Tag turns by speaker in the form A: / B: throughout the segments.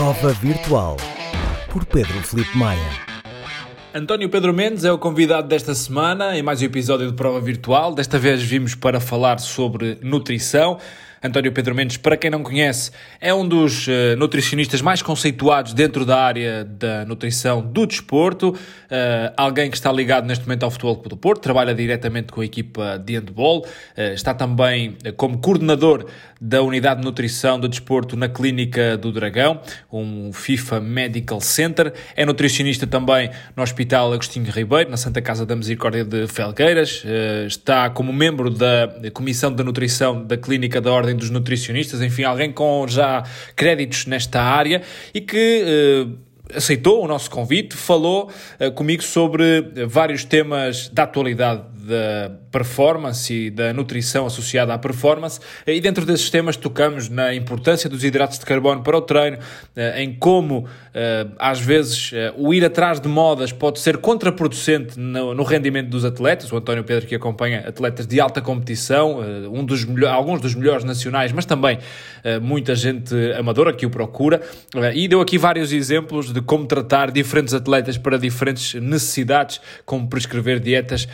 A: Prova Virtual por Pedro Felipe Maia.
B: António Pedro Mendes é o convidado desta semana em mais um episódio de Prova Virtual. Desta vez vimos para falar sobre nutrição. António Pedro Mendes, para quem não conhece, é um dos uh, nutricionistas mais conceituados dentro da área da nutrição do desporto, uh, alguém que está ligado neste momento ao Futebol do Porto, trabalha diretamente com a equipa de handball, uh, está também como coordenador da Unidade de Nutrição do Desporto na Clínica do Dragão, um FIFA Medical Center, é nutricionista também no Hospital Agostinho Ribeiro, na Santa Casa da Misericórdia de Felgueiras, está como membro da Comissão de Nutrição da Clínica da Ordem Ordem dos Nutricionistas, enfim, alguém com já créditos nesta área e que. Uh, aceitou o nosso convite, falou uh, comigo sobre vários temas da atualidade da performance e da nutrição associada à performance. E dentro desses temas tocamos na importância dos hidratos de carbono para o treino, eh, em como eh, às vezes eh, o ir atrás de modas pode ser contraproducente no rendimento dos atletas. O António Pedro que acompanha atletas de alta competição, um dos alguns dos melhores nacionais, mas também muita gente amadora que o procura. E deu aqui vários exemplos de como tratar diferentes atletas para diferentes necessidades, como prescrever dietas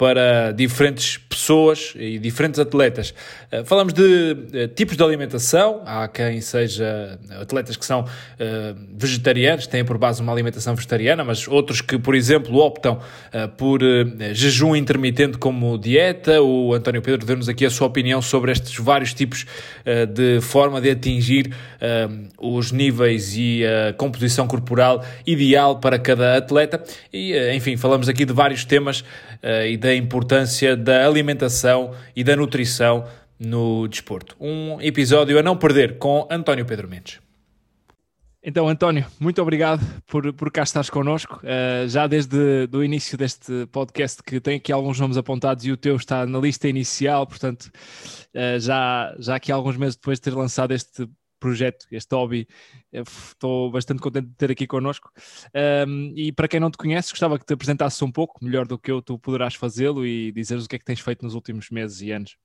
B: para diferentes pessoas e diferentes atletas. Eh, falamos de eh, tipos de alimentação, há quem seja atletas que são eh, vegetarianos, têm por base uma alimentação vegetariana, mas outros que, por exemplo, optam por jejum intermitente como dieta. O António Pedro deu-nos aqui a sua opinião sobre estes vários tipos de forma de atingir os níveis e a composição corporal ideal para cada atleta. E, enfim, falamos aqui de vários temas e da importância da alimentação e da nutrição no desporto. Um episódio a não perder com António Pedro Mendes.
C: Então, António, muito obrigado por, por cá estares connosco. Uh, já desde o início deste podcast, que tem aqui alguns nomes apontados e o teu está na lista inicial, portanto, uh, já, já aqui alguns meses depois de ter lançado este projeto, este hobby. Estou bastante contente de ter aqui connosco. Um, e para quem não te conhece, gostava que te apresentasses um pouco, melhor do que eu, tu poderás fazê-lo e dizeres o que é que tens feito nos últimos meses e anos.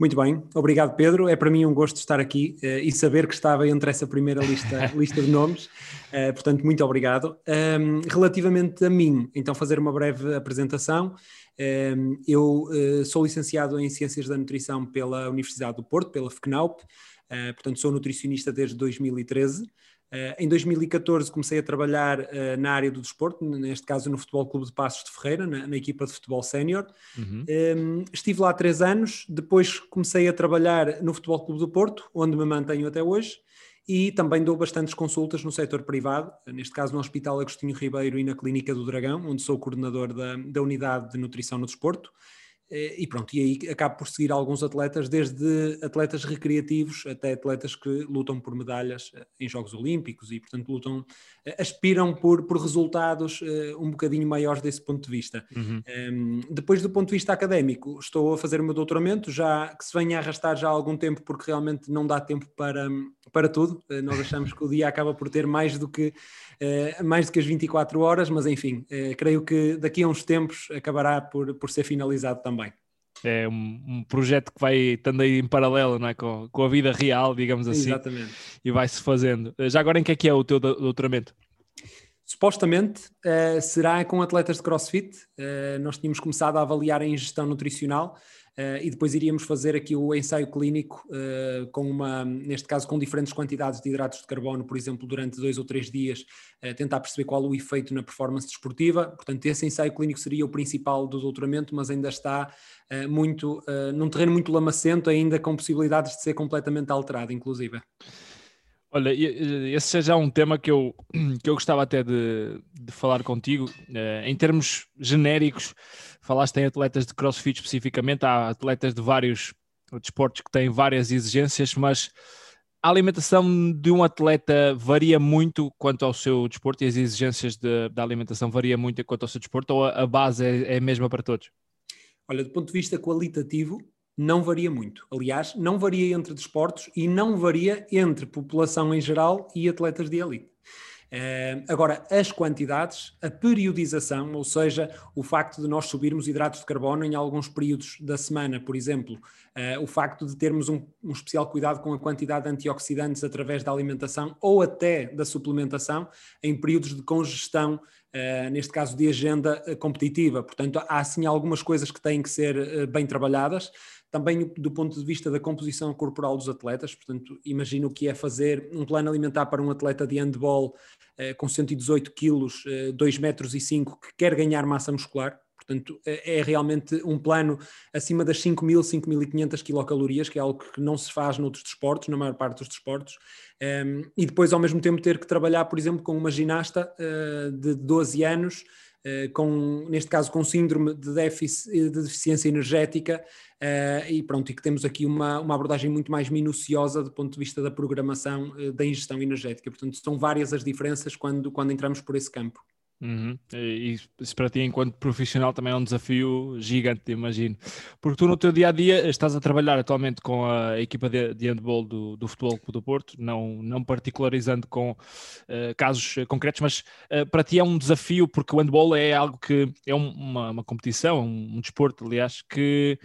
D: Muito bem, obrigado Pedro. É para mim um gosto estar aqui uh, e saber que estava entre essa primeira lista, lista de nomes. Uh, portanto, muito obrigado. Um, relativamente a mim, então fazer uma breve apresentação. Um, eu uh, sou licenciado em Ciências da Nutrição pela Universidade do Porto, pela FCNAUP. Uh, portanto, sou nutricionista desde 2013. Uh, eh, em 2014 comecei a trabalhar uh, na área do desporto, neste caso no Futebol Clube de Passos de Ferreira, na, na equipa de futebol sénior. Uhum. Um, ehm, estive lá três anos, depois comecei a trabalhar no Futebol Clube do Porto, onde me mantenho até hoje, e também dou bastantes consultas no setor privado, neste caso no Hospital Agostinho Ribeiro e na Clínica do Dragão, onde sou coordenador da, da Unidade de Nutrição no Desporto. Eh, e pronto, e aí acabo por seguir alguns atletas, desde atletas recreativos até atletas que lutam por medalhas eh, em Jogos Olímpicos e, portanto, lutam, eh, aspiram por, por resultados um bocadinho maiores desse ponto de vista. Uhum. Um, ehm, depois, do ponto de vista académico, estou a fazer o meu doutoramento, já que se vem a arrastar já há algum tempo, porque realmente não dá tempo para, para tudo. Nós achamos que o dia acaba por ter mais do que mais do que as 24 horas, mas enfim, uh, creio que daqui a uns tempos acabará por, por ser finalizado também.
C: É um, um projeto que vai estando aí em paralelo não é? com, com a vida real, digamos assim,
D: Exatamente.
C: e vai-se fazendo. Eh, já agora, em que é que é o teu doutoramento?
D: Supostamente uh, será com atletas de crossfit. Uh, nós tínhamos começado a avaliar a ingestão nutricional Uh, e depois iríamos fazer aqui o ensaio clínico uh, com uma, neste caso, com diferentes quantidades de hidratos de carbono, por exemplo, durante dois ou três dias, uh, tentar perceber qual o efeito na performance desportiva. Portanto, esse ensaio clínico seria o principal do doutoramento, mas ainda está muito, num terreno muito lamacento, ainda com possibilidades de ser completamente alterado, inclusive.
C: Olha, esse é já um tema que eu, que eu gostava até de, de falar contigo. Em termos genéricos, falaste em atletas de crossfit especificamente, há atletas de vários desportos que têm várias exigências, mas a alimentação de um atleta varia muito quanto ao seu desporto e as exigências de, da alimentação varia muito quanto ao seu desporto ou a, a base é, é a mesma para todos?
D: Olha, do ponto de vista qualitativo, não varia muito. Aliás, não varia entre desportos e não varia entre população em geral e atletas de elite. Uh, agora, as quantidades, a periodização, ou seja, o facto de nós subirmos hidratos de carbono em alguns períodos da semana, por exemplo, uh, o facto de termos um, um, especial cuidado com a quantidade de antioxidantes através da alimentação ou até da suplementação em períodos de congestão Uh, neste caso de agenda competitiva. Portanto, há sim algumas coisas que têm que ser bem trabalhadas, também do ponto de vista da composição corporal dos atletas. Portanto, imagino que é fazer um plano alimentar para um atleta de handball com 118 quilos, 2 metros e 5, que quer ganhar massa muscular. Portanto, é realmente um plano acima das 5.000, 5.500 quilocalorias, que é algo que não se faz noutros desportos, na maior parte dos desportos. Um, e depois, ao mesmo tempo, ter que trabalhar, por exemplo, com uma ginasta uh, de 12 anos, com, neste caso com síndrome de, déficit, de deficiência energética, uh, e pronto, e que temos aqui uma, uma abordagem muito mais minuciosa do ponto de vista da programação da ingestão energética. Portanto, são várias as diferenças quando, quando entramos por esse campo.
B: Uhum. E isso para ti, enquanto profissional, também é um desafio gigante, imagino. Porque tu, no teu dia a dia, estás a trabalhar atualmente com a equipa de, de handball do, do Futebol Clube do Porto, não, não particularizando com uh, casos concretos, mas uh, para ti é um desafio, porque o handball é algo que é um, uma, uma competição, um, um, desporto, aliás, que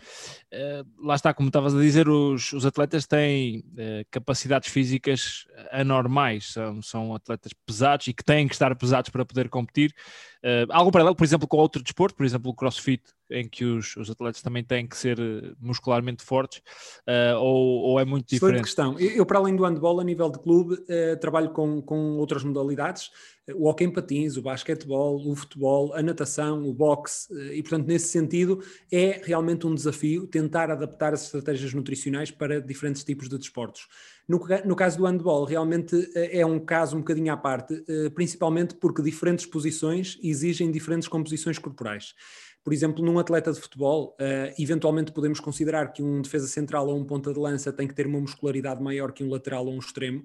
B: uh, lá está, como estavas a dizer, os, os atletas têm capacidades físicas anormais, são, são atletas pesados e que têm que estar pesados para poder competir Uh, eh, algo paralelo, por exemplo, com outro desporto, por exemplo, o crossfit, em que os, os atletas também têm que ser eh, muscularmente fortes, uh, ou, ou, é muito diferente?
D: questão. Eu, eu, para além do handball, a nível de clube, uh, trabalho com, com outras modalidades, o hockey em patins, o basquetebol, o futebol, a natação, o boxe, e portanto, nesse sentido, é realmente um desafio tentar adaptar as estratégias nutricionais para diferentes tipos de desportos. No, no, caso do handball, realmente é um caso um bocadinho à parte, principalmente porque diferentes posições exigem diferentes composições corporais. Por exemplo, num atleta de futebol, uh, eventualmente podemos considerar que um defesa central ou um ponta de lança tem que ter uma muscularidade maior que um lateral ou um extremo,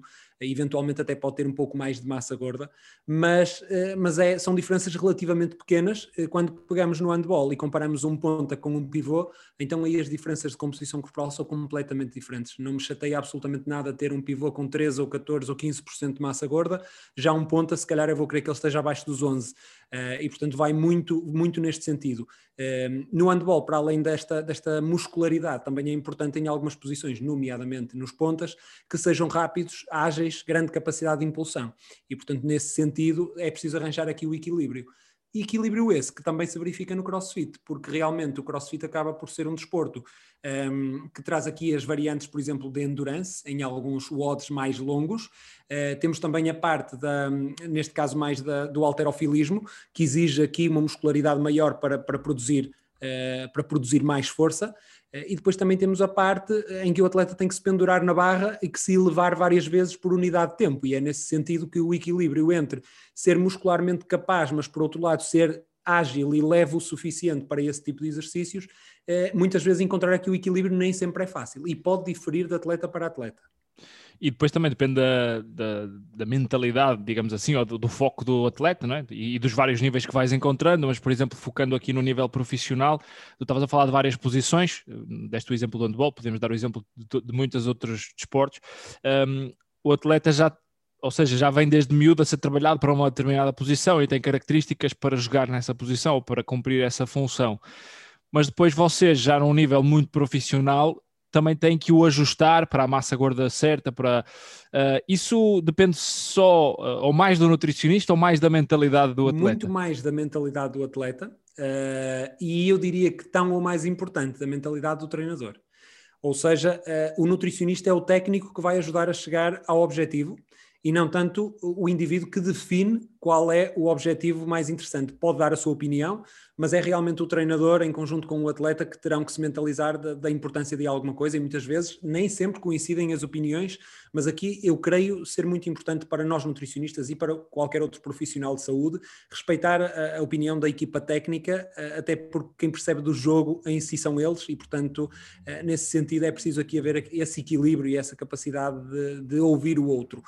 D: eventualmente até pode ter um pouco mais de massa gorda, mas, eh, mas é, são diferenças relativamente pequenas. Eh, quando pegamos no handball e comparamos um ponta com um pivô, então aí as diferenças de composição corporal são completamente diferentes. Não me chateia absolutamente nada ter um pivô com 13 ou 14 ou 15% de massa gorda, já um ponta, se calhar eu vou querer que ele esteja abaixo dos 11. Uh, e portanto vai muito, muito neste sentido. Uh, no handball, para além desta, desta muscularidade, também é importante em algumas posições, nomeadamente nos pontas, que sejam rápidos, ágeis grande capacidade de impulsão. E, portanto, nesse sentido, é preciso arranjar aqui o equilíbrio. E equilíbrio esse que também se verifica no crossfit, porque realmente o crossfit acaba por ser um desporto um, que traz aqui as variantes, por exemplo, de endurance, em alguns WODs mais longos. Uh, temos também a parte, da, neste caso, mais da, do alterofilismo, que exige aqui uma muscularidade maior para, para, produzir, uh, para produzir mais força. Eh, e depois também temos a parte eh, em que o atleta tem que se pendurar na barra e que se elevar várias vezes por unidade de tempo. E é nesse sentido que o equilíbrio entre ser muscularmente capaz, mas por outro lado ser ágil e leve o suficiente para esse tipo de exercícios, eh, muitas vezes encontrar aqui o equilíbrio nem sempre é fácil e pode diferir de atleta para atleta.
B: E depois também depende da, da, da mentalidade, digamos assim, ou do, do, foco do atleta, não é? E, e, dos vários níveis que vais encontrando, mas, por exemplo, focando aqui no nível profissional, tu estavas a falar de várias posições, deste o exemplo do handball, podemos dar o exemplo de, de muitos outros desportos. Um, o atleta já ou seja, já vem desde miúdo a ser trabalhado para uma determinada posição e tem características para jogar nessa posição ou para cumprir essa função. Mas depois vocês, já num nível muito profissional, também tem que o ajustar para a massa gorda certa. Para, uh, isso depende só uh, ou mais do nutricionista ou mais da mentalidade do atleta?
D: Muito mais da mentalidade do atleta uh, e eu diria que tão ou mais importante da mentalidade do treinador. Ou seja, o nutricionista é o técnico que vai ajudar a chegar ao objetivo e não tanto o indivíduo que define qual é o objetivo mais interessante. Pode dar a sua opinião, mas é realmente o treinador, em conjunto com o atleta, que terão que se mentalizar da, da, importância de alguma coisa e muitas vezes nem sempre coincidem as opiniões, mas aqui eu creio ser muito importante para nós nutricionistas e para qualquer outro profissional de saúde respeitar a, a opinião da equipa técnica, até porque quem percebe do jogo em si são eles e, portanto, nesse sentido é preciso aqui haver esse equilíbrio e essa capacidade de, de ouvir o outro.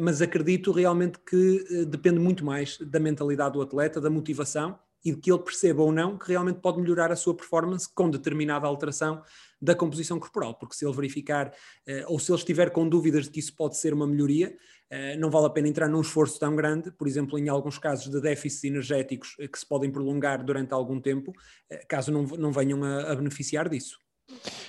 D: mas acredito realmente que depende depende muito mais da mentalidade do atleta, da motivação e de que ele perceba ou não que realmente pode melhorar a sua performance com determinada alteração da composição corporal, porque se ele verificar eh, ou se ele estiver com dúvidas de que isso pode ser uma melhoria, eh, não vale a pena entrar num esforço tão grande, por exemplo, em alguns casos de déficits energéticos que se podem prolongar durante algum tempo, caso não, não venham a beneficiar disso.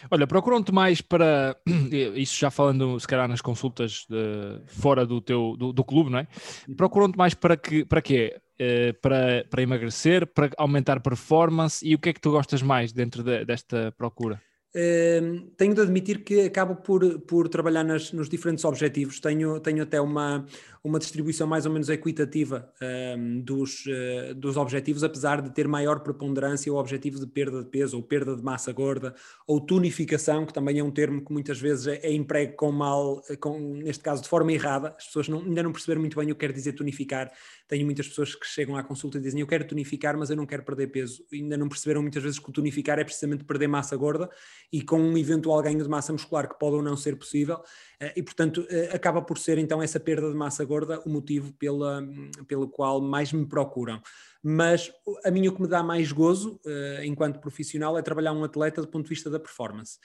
B: Olha, procuram-te mais para isso já falando se calhar nas consultas de, fora do teu do, do clube, não é? Uhum. Procuram-te mais para que para quê? Uh, para, para emagrecer, para aumentar performance e o que é que tu gostas mais dentro de, desta procura?
D: Uh, tenho de admitir que acabo por, por trabalhar nas, nos diferentes objetivos. Tenho, tenho até uma, uma distribuição mais ou menos equitativa um, dos, uh, dos objetivos, apesar de ter maior preponderância o objetivo de perda de peso ou perda de massa gorda ou tonificação, que também é um termo que muitas vezes é, é emprego com mal, com, neste caso de forma errada. As pessoas não, ainda não perceberam muito bem o que quer dizer tonificar. Tenho muitas pessoas que chegam à consulta e dizem eu quero tonificar, mas eu não quero perder peso. Ainda não perceberam muitas vezes que o tonificar é precisamente perder massa gorda e com um eventual ganho de massa muscular que pode ou não ser possível. Eh, e, portanto, eh, acaba por ser então essa perda de massa gorda o motivo pela, pelo qual mais me procuram. Mas a mim o que me dá mais gozo, uh, enquanto profissional, é trabalhar um atleta do ponto de vista da performance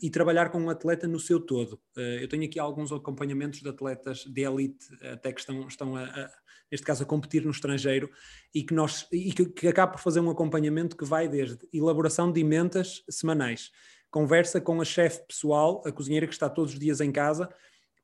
D: e trabalhar com um atleta no seu todo. Eu tenho aqui alguns acompanhamentos de atletas de elite, até que estão, estão a, a, neste caso, a competir no estrangeiro e que, nós, e que, que acaba por fazer um acompanhamento que vai desde elaboração de emendas semanais conversa com a chefe pessoal, a cozinheira que está todos os dias em casa,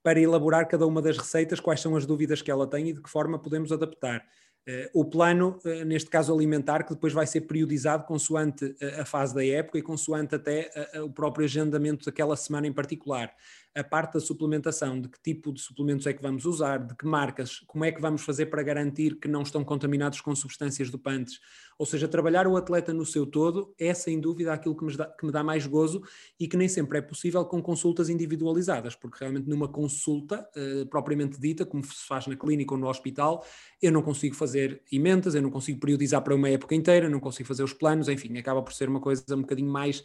D: para elaborar cada uma das receitas, quais são as dúvidas que ela tem e de que forma podemos adaptar. Uh, o plano, uh, neste caso alimentar, que depois vai ser periodizado consoante uh, a fase da época e consoante até o próprio agendamento daquela semana em particular a parte da suplementação, de que tipo de suplementos é que vamos usar, de que marcas, como é que vamos fazer para garantir que não estão contaminados com substâncias dopantes. Ou seja, trabalhar o atleta no seu todo é sem dúvida aquilo que me, dá, que me dá mais gozo e que nem sempre é possível com consultas individualizadas, porque realmente numa consulta uh, propriamente dita, como se faz na clínica ou no hospital, eu não consigo fazer emendas, eu não consigo periodizar para uma época inteira, não consigo fazer os planos, enfim, acaba por ser uma coisa um bocadinho mais,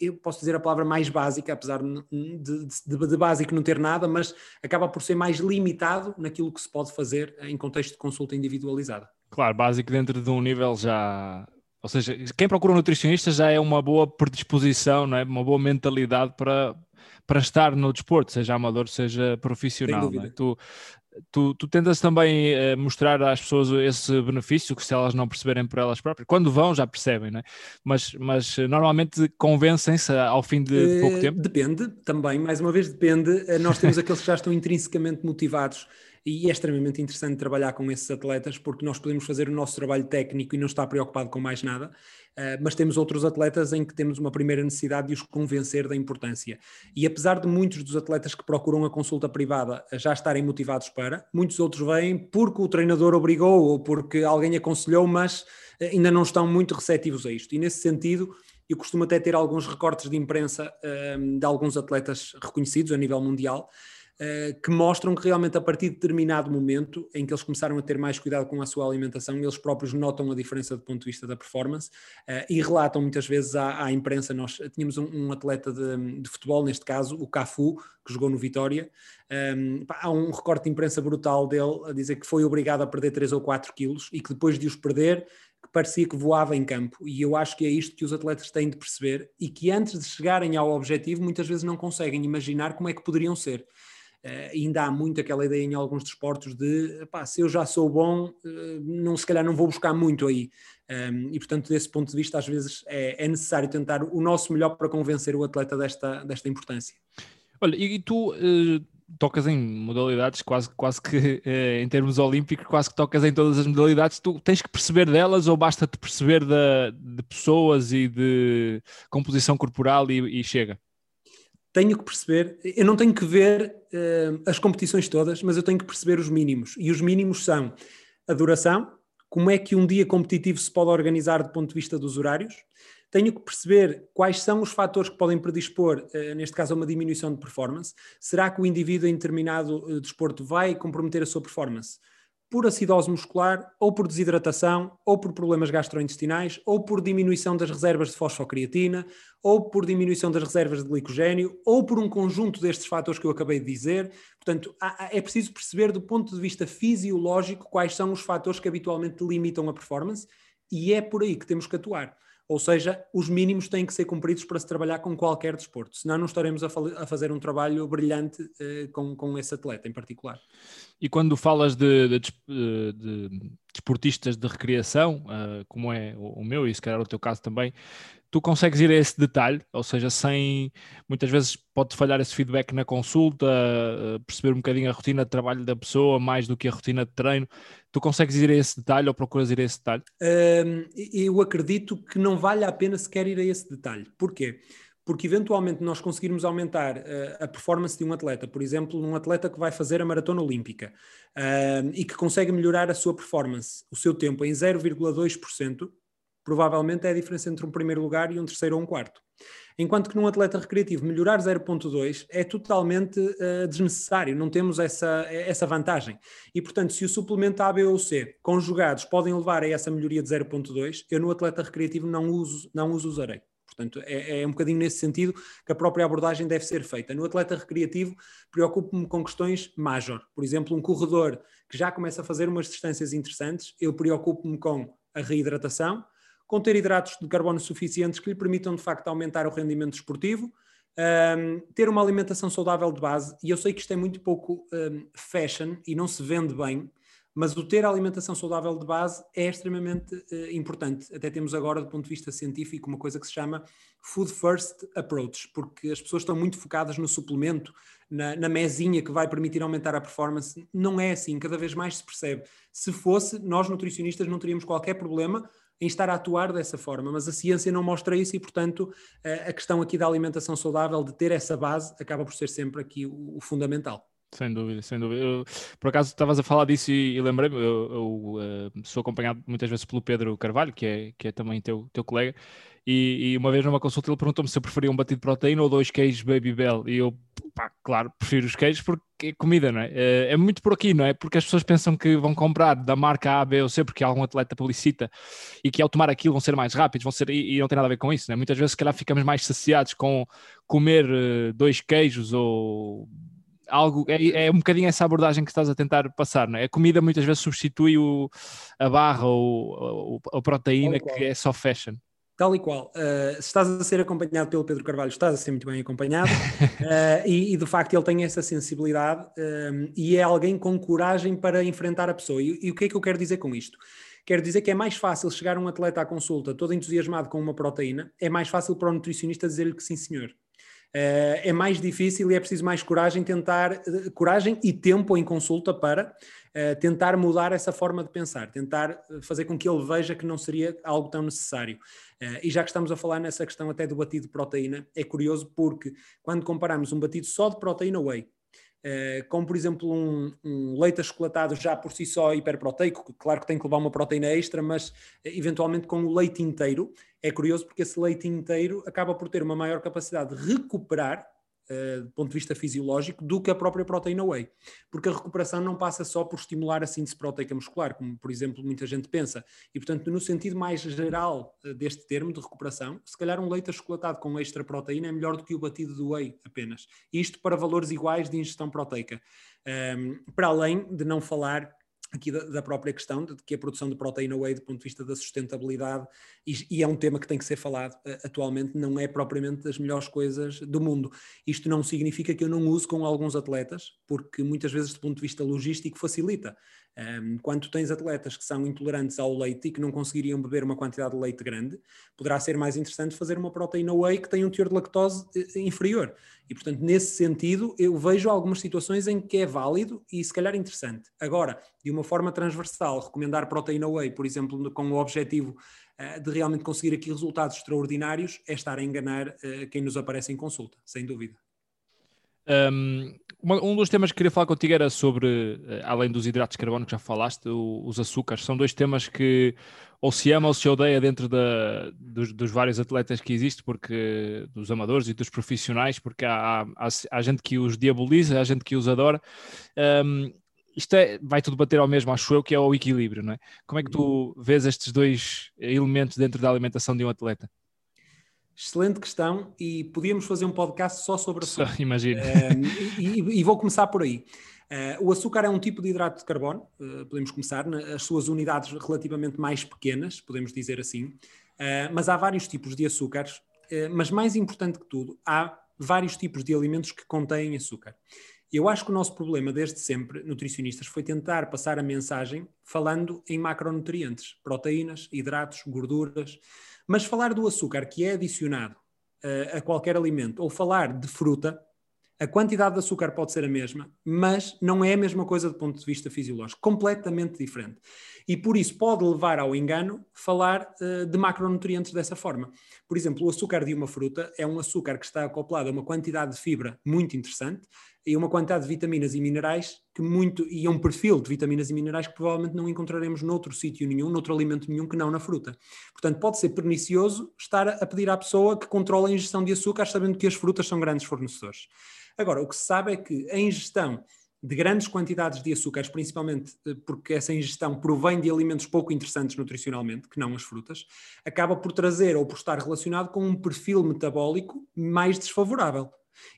D: eu posso dizer a palavra mais básica, apesar de, de, de básico não ter nada, mas acaba por ser mais limitado naquilo que se pode fazer em contexto de consulta individualizada.
B: Claro, básico dentro de um nível já. Ou seja, quem procura um nutricionista já é uma boa predisposição, não é? uma boa mentalidade para, para estar no desporto, seja amador, seja profissional. É? Tu, tu, tu tentas também uh, mostrar às pessoas esse benefício, que se elas não perceberem por elas próprias, quando vão já percebem, não é? mas, mas eh, normalmente convencem-se ao fim de, de pouco uh, tempo?
D: Depende, também, mais uma vez depende. nós temos aqueles que já estão intrinsecamente motivados e é extremamente interessante trabalhar com esses atletas porque nós podemos fazer o nosso trabalho técnico e não estar preocupado com mais nada, uh, mas temos outros atletas em que temos uma primeira necessidade de os convencer da importância. E apesar de muitos dos atletas que procuram a consulta privada já estarem motivados para, muitos outros vêm porque o treinador obrigou ou porque alguém aconselhou, mas uh, ainda não estão muito receptivos a isto. E nesse sentido, eu costumo até ter alguns recortes de imprensa uh, de alguns atletas reconhecidos a nível mundial eh, que mostram que realmente a partir de determinado momento em que eles começaram a ter mais cuidado com a sua alimentação, eles próprios notam a diferença do ponto de vista da performance uh, e relatam muitas vezes à, à imprensa. Nós tínhamos um, um atleta de, de, futebol, neste caso, o Cafu, que jogou no Vitória. Um, ehm, há um recorte de imprensa brutal dele a dizer que foi obrigado a perder 3 ou 4 quilos e que depois de os perder que parecia que voava em campo. E eu acho que é isto que os atletas têm de perceber e que antes de chegarem ao objetivo, muitas vezes não conseguem imaginar como é que poderiam ser. Uh, ainda há muito aquela ideia em alguns desportos de pá, se eu já sou bom, uh, não, se calhar não vou buscar muito aí. Um, ehm, e portanto, desse ponto de vista, às vezes é, é, necessário tentar o nosso melhor para convencer o atleta desta, desta importância.
B: Olha, e, tu uh, tocas em modalidades quase, quase que em termos olímpicos, quase que tocas em todas as modalidades. Tu tens que perceber delas ou basta-te perceber da, de pessoas e de composição corporal e, e chega?
D: Tenho que perceber, eu não tenho que ver uh, as competições todas, mas eu tenho que perceber os mínimos. E os mínimos são a duração, como é que um dia competitivo se pode organizar do ponto de vista dos horários. Tenho que perceber quais são os fatores que podem predispor, uh, neste caso, a uma diminuição de performance. Será que o indivíduo em determinado uh, desporto vai comprometer a sua performance? Por acidose muscular, ou por desidratação, ou por problemas gastrointestinais, ou por diminuição das reservas de fosfocreatina, ou por diminuição das reservas de glicogênio, ou por um conjunto destes fatores que eu acabei de dizer. Portanto, é preciso perceber do ponto de vista fisiológico quais são os fatores que habitualmente limitam a performance e é por aí que temos que atuar. Ou seja, os mínimos têm que ser cumpridos para se trabalhar com qualquer desporto, senão não estaremos a, a fazer um trabalho brilhante uh, com, com esse atleta em particular.
B: E quando falas de, de, de desportistas de recreação, uh, como é o, o meu e se calhar o teu caso também, tu consegues ir a esse detalhe, ou seja, sem muitas vezes pode falhar esse feedback na consulta, eh, perceber um bocadinho a rotina de trabalho da pessoa mais do que a rotina de treino. Tu consegues ir a esse detalhe ou procuras ir a esse detalhe?
D: eu acredito que não vale a pena sequer ir a esse detalhe. Porquê? Porque eventualmente nós conseguirmos aumentar uh, a performance de um atleta, por exemplo, um atleta que vai fazer a maratona olímpica uh, e que consegue melhorar a sua performance, o seu tempo em 0,2%, provavelmente é a diferença entre um primeiro lugar e um terceiro ou um quarto. Enquanto que num atleta recreativo melhorar 0.2 é totalmente uh, desnecessário, não temos essa, essa vantagem. E portanto, se o suplemento A, B ou C conjugados podem levar a essa melhoria de 0.2, eu no atleta recreativo não uso, não os usarei. Portanto, é, é, um bocadinho nesse sentido que a própria abordagem deve ser feita. No atleta recreativo, preocupo-me com questões major. Por exemplo, um corredor que já começa a fazer umas distâncias interessantes, eu preocupo-me com a reidratação, conter hidratos de carbono suficientes que lhe permitam de facto aumentar o rendimento esportivo, um, ter uma alimentação saudável de base, e eu sei que isto é muito pouco um, fashion e não se vende bem, mas o ter a alimentação saudável de base é extremamente uh, importante. Até temos agora, do ponto de vista científico, uma coisa que se chama Food First Approach, porque as pessoas estão muito focadas no suplemento, na, na mesinha que vai permitir aumentar a performance. Não é assim, cada vez mais se percebe. Se fosse, nós nutricionistas não teríamos qualquer problema em estar a atuar dessa forma, mas a ciência não mostra isso e, portanto, a questão aqui da alimentação saudável, de ter essa base, acaba por ser sempre aqui o fundamental.
B: Sem dúvida, sem dúvida. Eu, por acaso estavas a falar disso e, e lembrei-me, eu, eu uh, sou acompanhado muitas vezes pelo Pedro Carvalho, que é, que é também teu, teu colega, e, e uma vez numa consulta ele perguntou-me se eu preferia um batido de proteína ou dois queijos Baby Bell, e eu, pá, claro, prefiro os queijos porque é comida, não é? É, é muito por aqui, não é? Porque as pessoas pensam que vão comprar da marca A, B ou C porque algum atleta publicita e que ao tomar aquilo vão ser mais rápidos, vão ser, e, e não tem nada a ver com isso, não é? Muitas vezes, se calhar, ficamos mais saciados com comer uh, dois queijos ou algo, é, é, um bocadinho essa abordagem que estás a tentar passar, não é? A comida muitas vezes substitui o, a barra ou, a proteína que é só fashion.
D: Tal e qual. Uh, se estás a ser acompanhado pelo Pedro Carvalho, estás a ser muito bem acompanhado uh, e, e, de facto ele tem essa sensibilidade uh, e é alguém com coragem para enfrentar a pessoa. E, e, o que é que eu quero dizer com isto? Quero dizer que é mais fácil chegar um atleta à consulta todo entusiasmado com uma proteína, é mais fácil para o nutricionista dizer-lhe que sim, senhor. Uh, é mais difícil e é preciso mais coragem tentar, uh, coragem e tempo em consulta para uh, tentar mudar essa forma de pensar, tentar fazer com que ele veja que não seria algo tão necessário. e já que estamos a falar nessa questão até do batido de proteína, é curioso porque quando comparamos um batido só de proteína whey como por exemplo um, um, leite achocolatado já por si só hiperproteico, claro que tem que levar uma proteína extra, mas uh, eventualmente com o leite inteiro, é curioso porque esse leite inteiro acaba por ter uma maior capacidade de recuperar uh, do ponto de vista fisiológico, do que a própria proteína whey. Porque a recuperação não passa só por estimular a síntese proteica muscular, como por exemplo muita gente pensa. E portanto, no sentido mais geral uh, deste termo de recuperação, se calhar um leite achocolatado com extra proteína é melhor do que o batido do whey apenas. Isto para valores iguais de ingestão proteica. Um, para além de não falar aqui da, da, própria questão de que a produção de proteína whey, do ponto de vista da sustentabilidade, e, e, é um tema que tem que ser falado uh, atualmente, não é propriamente das melhores coisas do mundo. Isto não significa que eu não use com alguns atletas, porque muitas vezes, do ponto de vista logístico, facilita. Um, quando tens atletas que são intolerantes ao leite e que não conseguiriam beber uma quantidade de leite grande, poderá ser mais interessante fazer uma proteína whey que tem um teor de lactose eh, inferior. E, portanto, nesse sentido, eu vejo algumas situações em que é válido e se calhar interessante. Agora, de uma forma transversal, recomendar proteína whey, por exemplo, com o objetivo uh, de realmente conseguir aqui resultados extraordinários, é estar a enganar uh, quem nos aparece em consulta, sem dúvida.
B: Um, um dos temas que queria falar contigo era sobre, eh, além dos hidratos de carbono que já falaste, o, os açúcares. São dois temas que ou se ama ou se odeia dentro da, dos, dos, vários atletas que existem, porque dos amadores e dos profissionais, porque há, há, há gente que os diaboliza, há gente que os adora. Um, isto é, vai tudo bater ao mesmo, acho eu, que é o equilíbrio, não é? Como é que tu vês estes dois elementos dentro da alimentação de um atleta?
D: Excelente questão e podíamos fazer um podcast só sobre
B: isso. Imagina.
D: e, e, vou começar por aí. Uh, o açúcar é um tipo de hidrato de carbono, uh, podemos começar, as suas unidades relativamente mais pequenas, podemos dizer assim, uh, mas há vários tipos de açúcares, mas mais importante que tudo, há vários tipos de alimentos que contêm açúcar. Eu acho que o nosso problema desde sempre, nutricionistas, foi tentar passar a mensagem falando em macronutrientes, proteínas, hidratos, gorduras, mas falar do açúcar que é adicionado uh, a qualquer alimento, ou falar de fruta, a quantidade de açúcar pode ser a mesma, mas não é a mesma coisa do ponto de vista fisiológico, completamente diferente. E por isso pode levar ao engano falar uh, de macronutrientes dessa forma. Por exemplo, o açúcar de uma fruta é um açúcar que está acoplado a uma quantidade de fibra muito interessante e uma quantidade de vitaminas e minerais que muito e um perfil de vitaminas e minerais que provavelmente não encontraremos noutro sítio nenhum, noutro alimento nenhum que não na fruta. Portanto, pode ser pernicioso estar a pedir à pessoa que controle a ingestão de açúcar sabendo que as frutas são grandes fornecedores. Agora, o que se sabe é que a ingestão de grandes quantidades de açúcares, principalmente eh, porque essa ingestão provém de alimentos pouco interessantes nutricionalmente, que não as frutas, acaba por trazer ou por estar relacionado com um perfil metabólico mais desfavorável.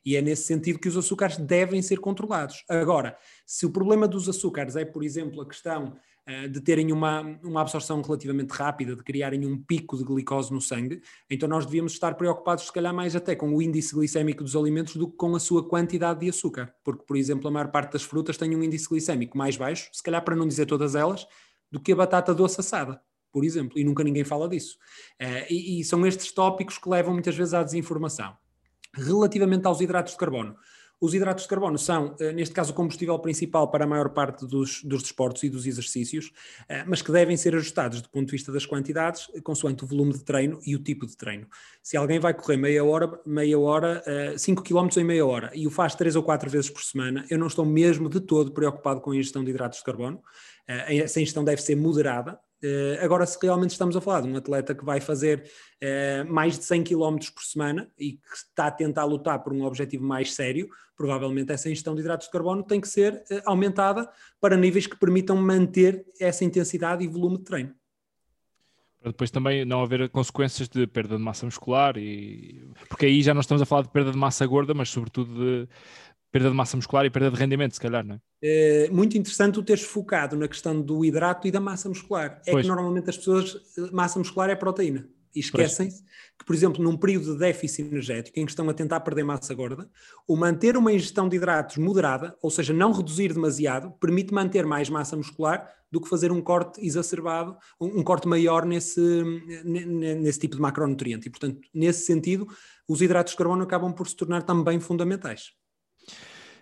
D: E é nesse sentido que os açúcares devem ser controlados. Agora, se o problema dos açúcares é, por exemplo, a questão uh, de terem uma, uma absorção relativamente rápida, de criarem um pico de glicose no sangue, então nós devíamos estar preocupados, se calhar, mais até com o índice glicémico dos alimentos do que com a sua quantidade de açúcar. Porque, por exemplo, a maior parte das frutas tem um índice glicémico mais baixo, se calhar para não dizer todas elas, do que a batata doce assada por exemplo, e nunca ninguém fala disso. Uh, e, e, são estes tópicos que levam muitas vezes à desinformação. Relativamente aos hidratos de carbono, os hidratos de carbono são, eh, neste caso, o combustível principal para a maior parte dos, dos desportos e dos exercícios, eh, mas que devem ser ajustados do ponto de vista das quantidades, consoante o volume de treino e o tipo de treino. Se alguém vai correr meia hora, meia hora, 5 km em meia hora, e o faz 3 ou 4 vezes por semana, eu não estou mesmo de todo preocupado com a ingestão de hidratos de carbono. Eh, essa ingestão deve ser moderada, agora, se realmente estamos a falar de um atleta que vai fazer uh, mais de 100 km por semana e que está a tentar lutar por um objetivo mais sério, provavelmente essa ingestão de hidratos de carbono tem que ser uh, aumentada para níveis que permitam manter essa intensidade e volume de treino.
B: Para depois também não haver consequências de perda de massa muscular, e... porque aí já não estamos a falar de perda de massa gorda, mas sobretudo de, perda de massa muscular e perda de rendimento, se calhar, não é?
D: é muito interessante o teres focado na questão do hidrato e da massa muscular. É pois. que normalmente as pessoas, massa muscular é proteína. E esquecem-se que, por exemplo, num período de déficit energético em que estão a tentar perder massa gorda, o manter uma ingestão de hidratos moderada, ou seja, não reduzir demasiado, permite manter mais massa muscular do que fazer um corte exacerbado, um, um corte maior nesse, nesse tipo de macronutriente. E, portanto, nesse sentido, os hidratos de carbono acabam por se tornar também fundamentais.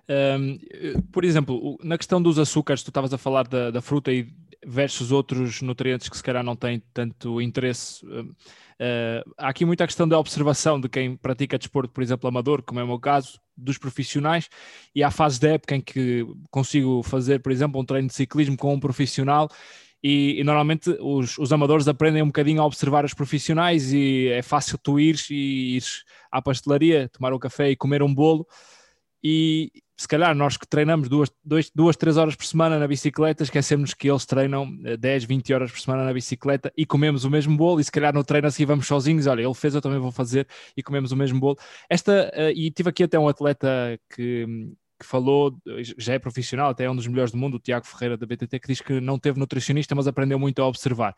B: Um, por exemplo, na questão dos açúcares, tu estavas a falar da, da, fruta e versus outros nutrientes que se calhar não têm tanto interesse. Uh, há aqui muita questão da observação de quem pratica desporto, por exemplo, amador, como é o meu caso, dos profissionais, e há fases da época em que consigo fazer, por exemplo, um treino de ciclismo com um profissional e, e, normalmente os, os, amadores aprendem um bocadinho a observar os profissionais e é fácil tu ires e ires à pastelaria, tomar um café e comer um bolo e se calhar nós que treinamos duas, dois, duas, três horas por semana na bicicleta, esquecemos que eles treinam 10, eh, 20 horas por semana na bicicleta e comemos o mesmo bolo e se calhar no treino assim vamos sozinhos, olha, ele fez, eu também vou fazer e comemos o mesmo bolo. Esta, uh, e tive aqui até um atleta que, que falou, já é profissional, até é um dos melhores do mundo, o Tiago Ferreira da BTT, que diz que não teve nutricionista, mas aprendeu muito a observar.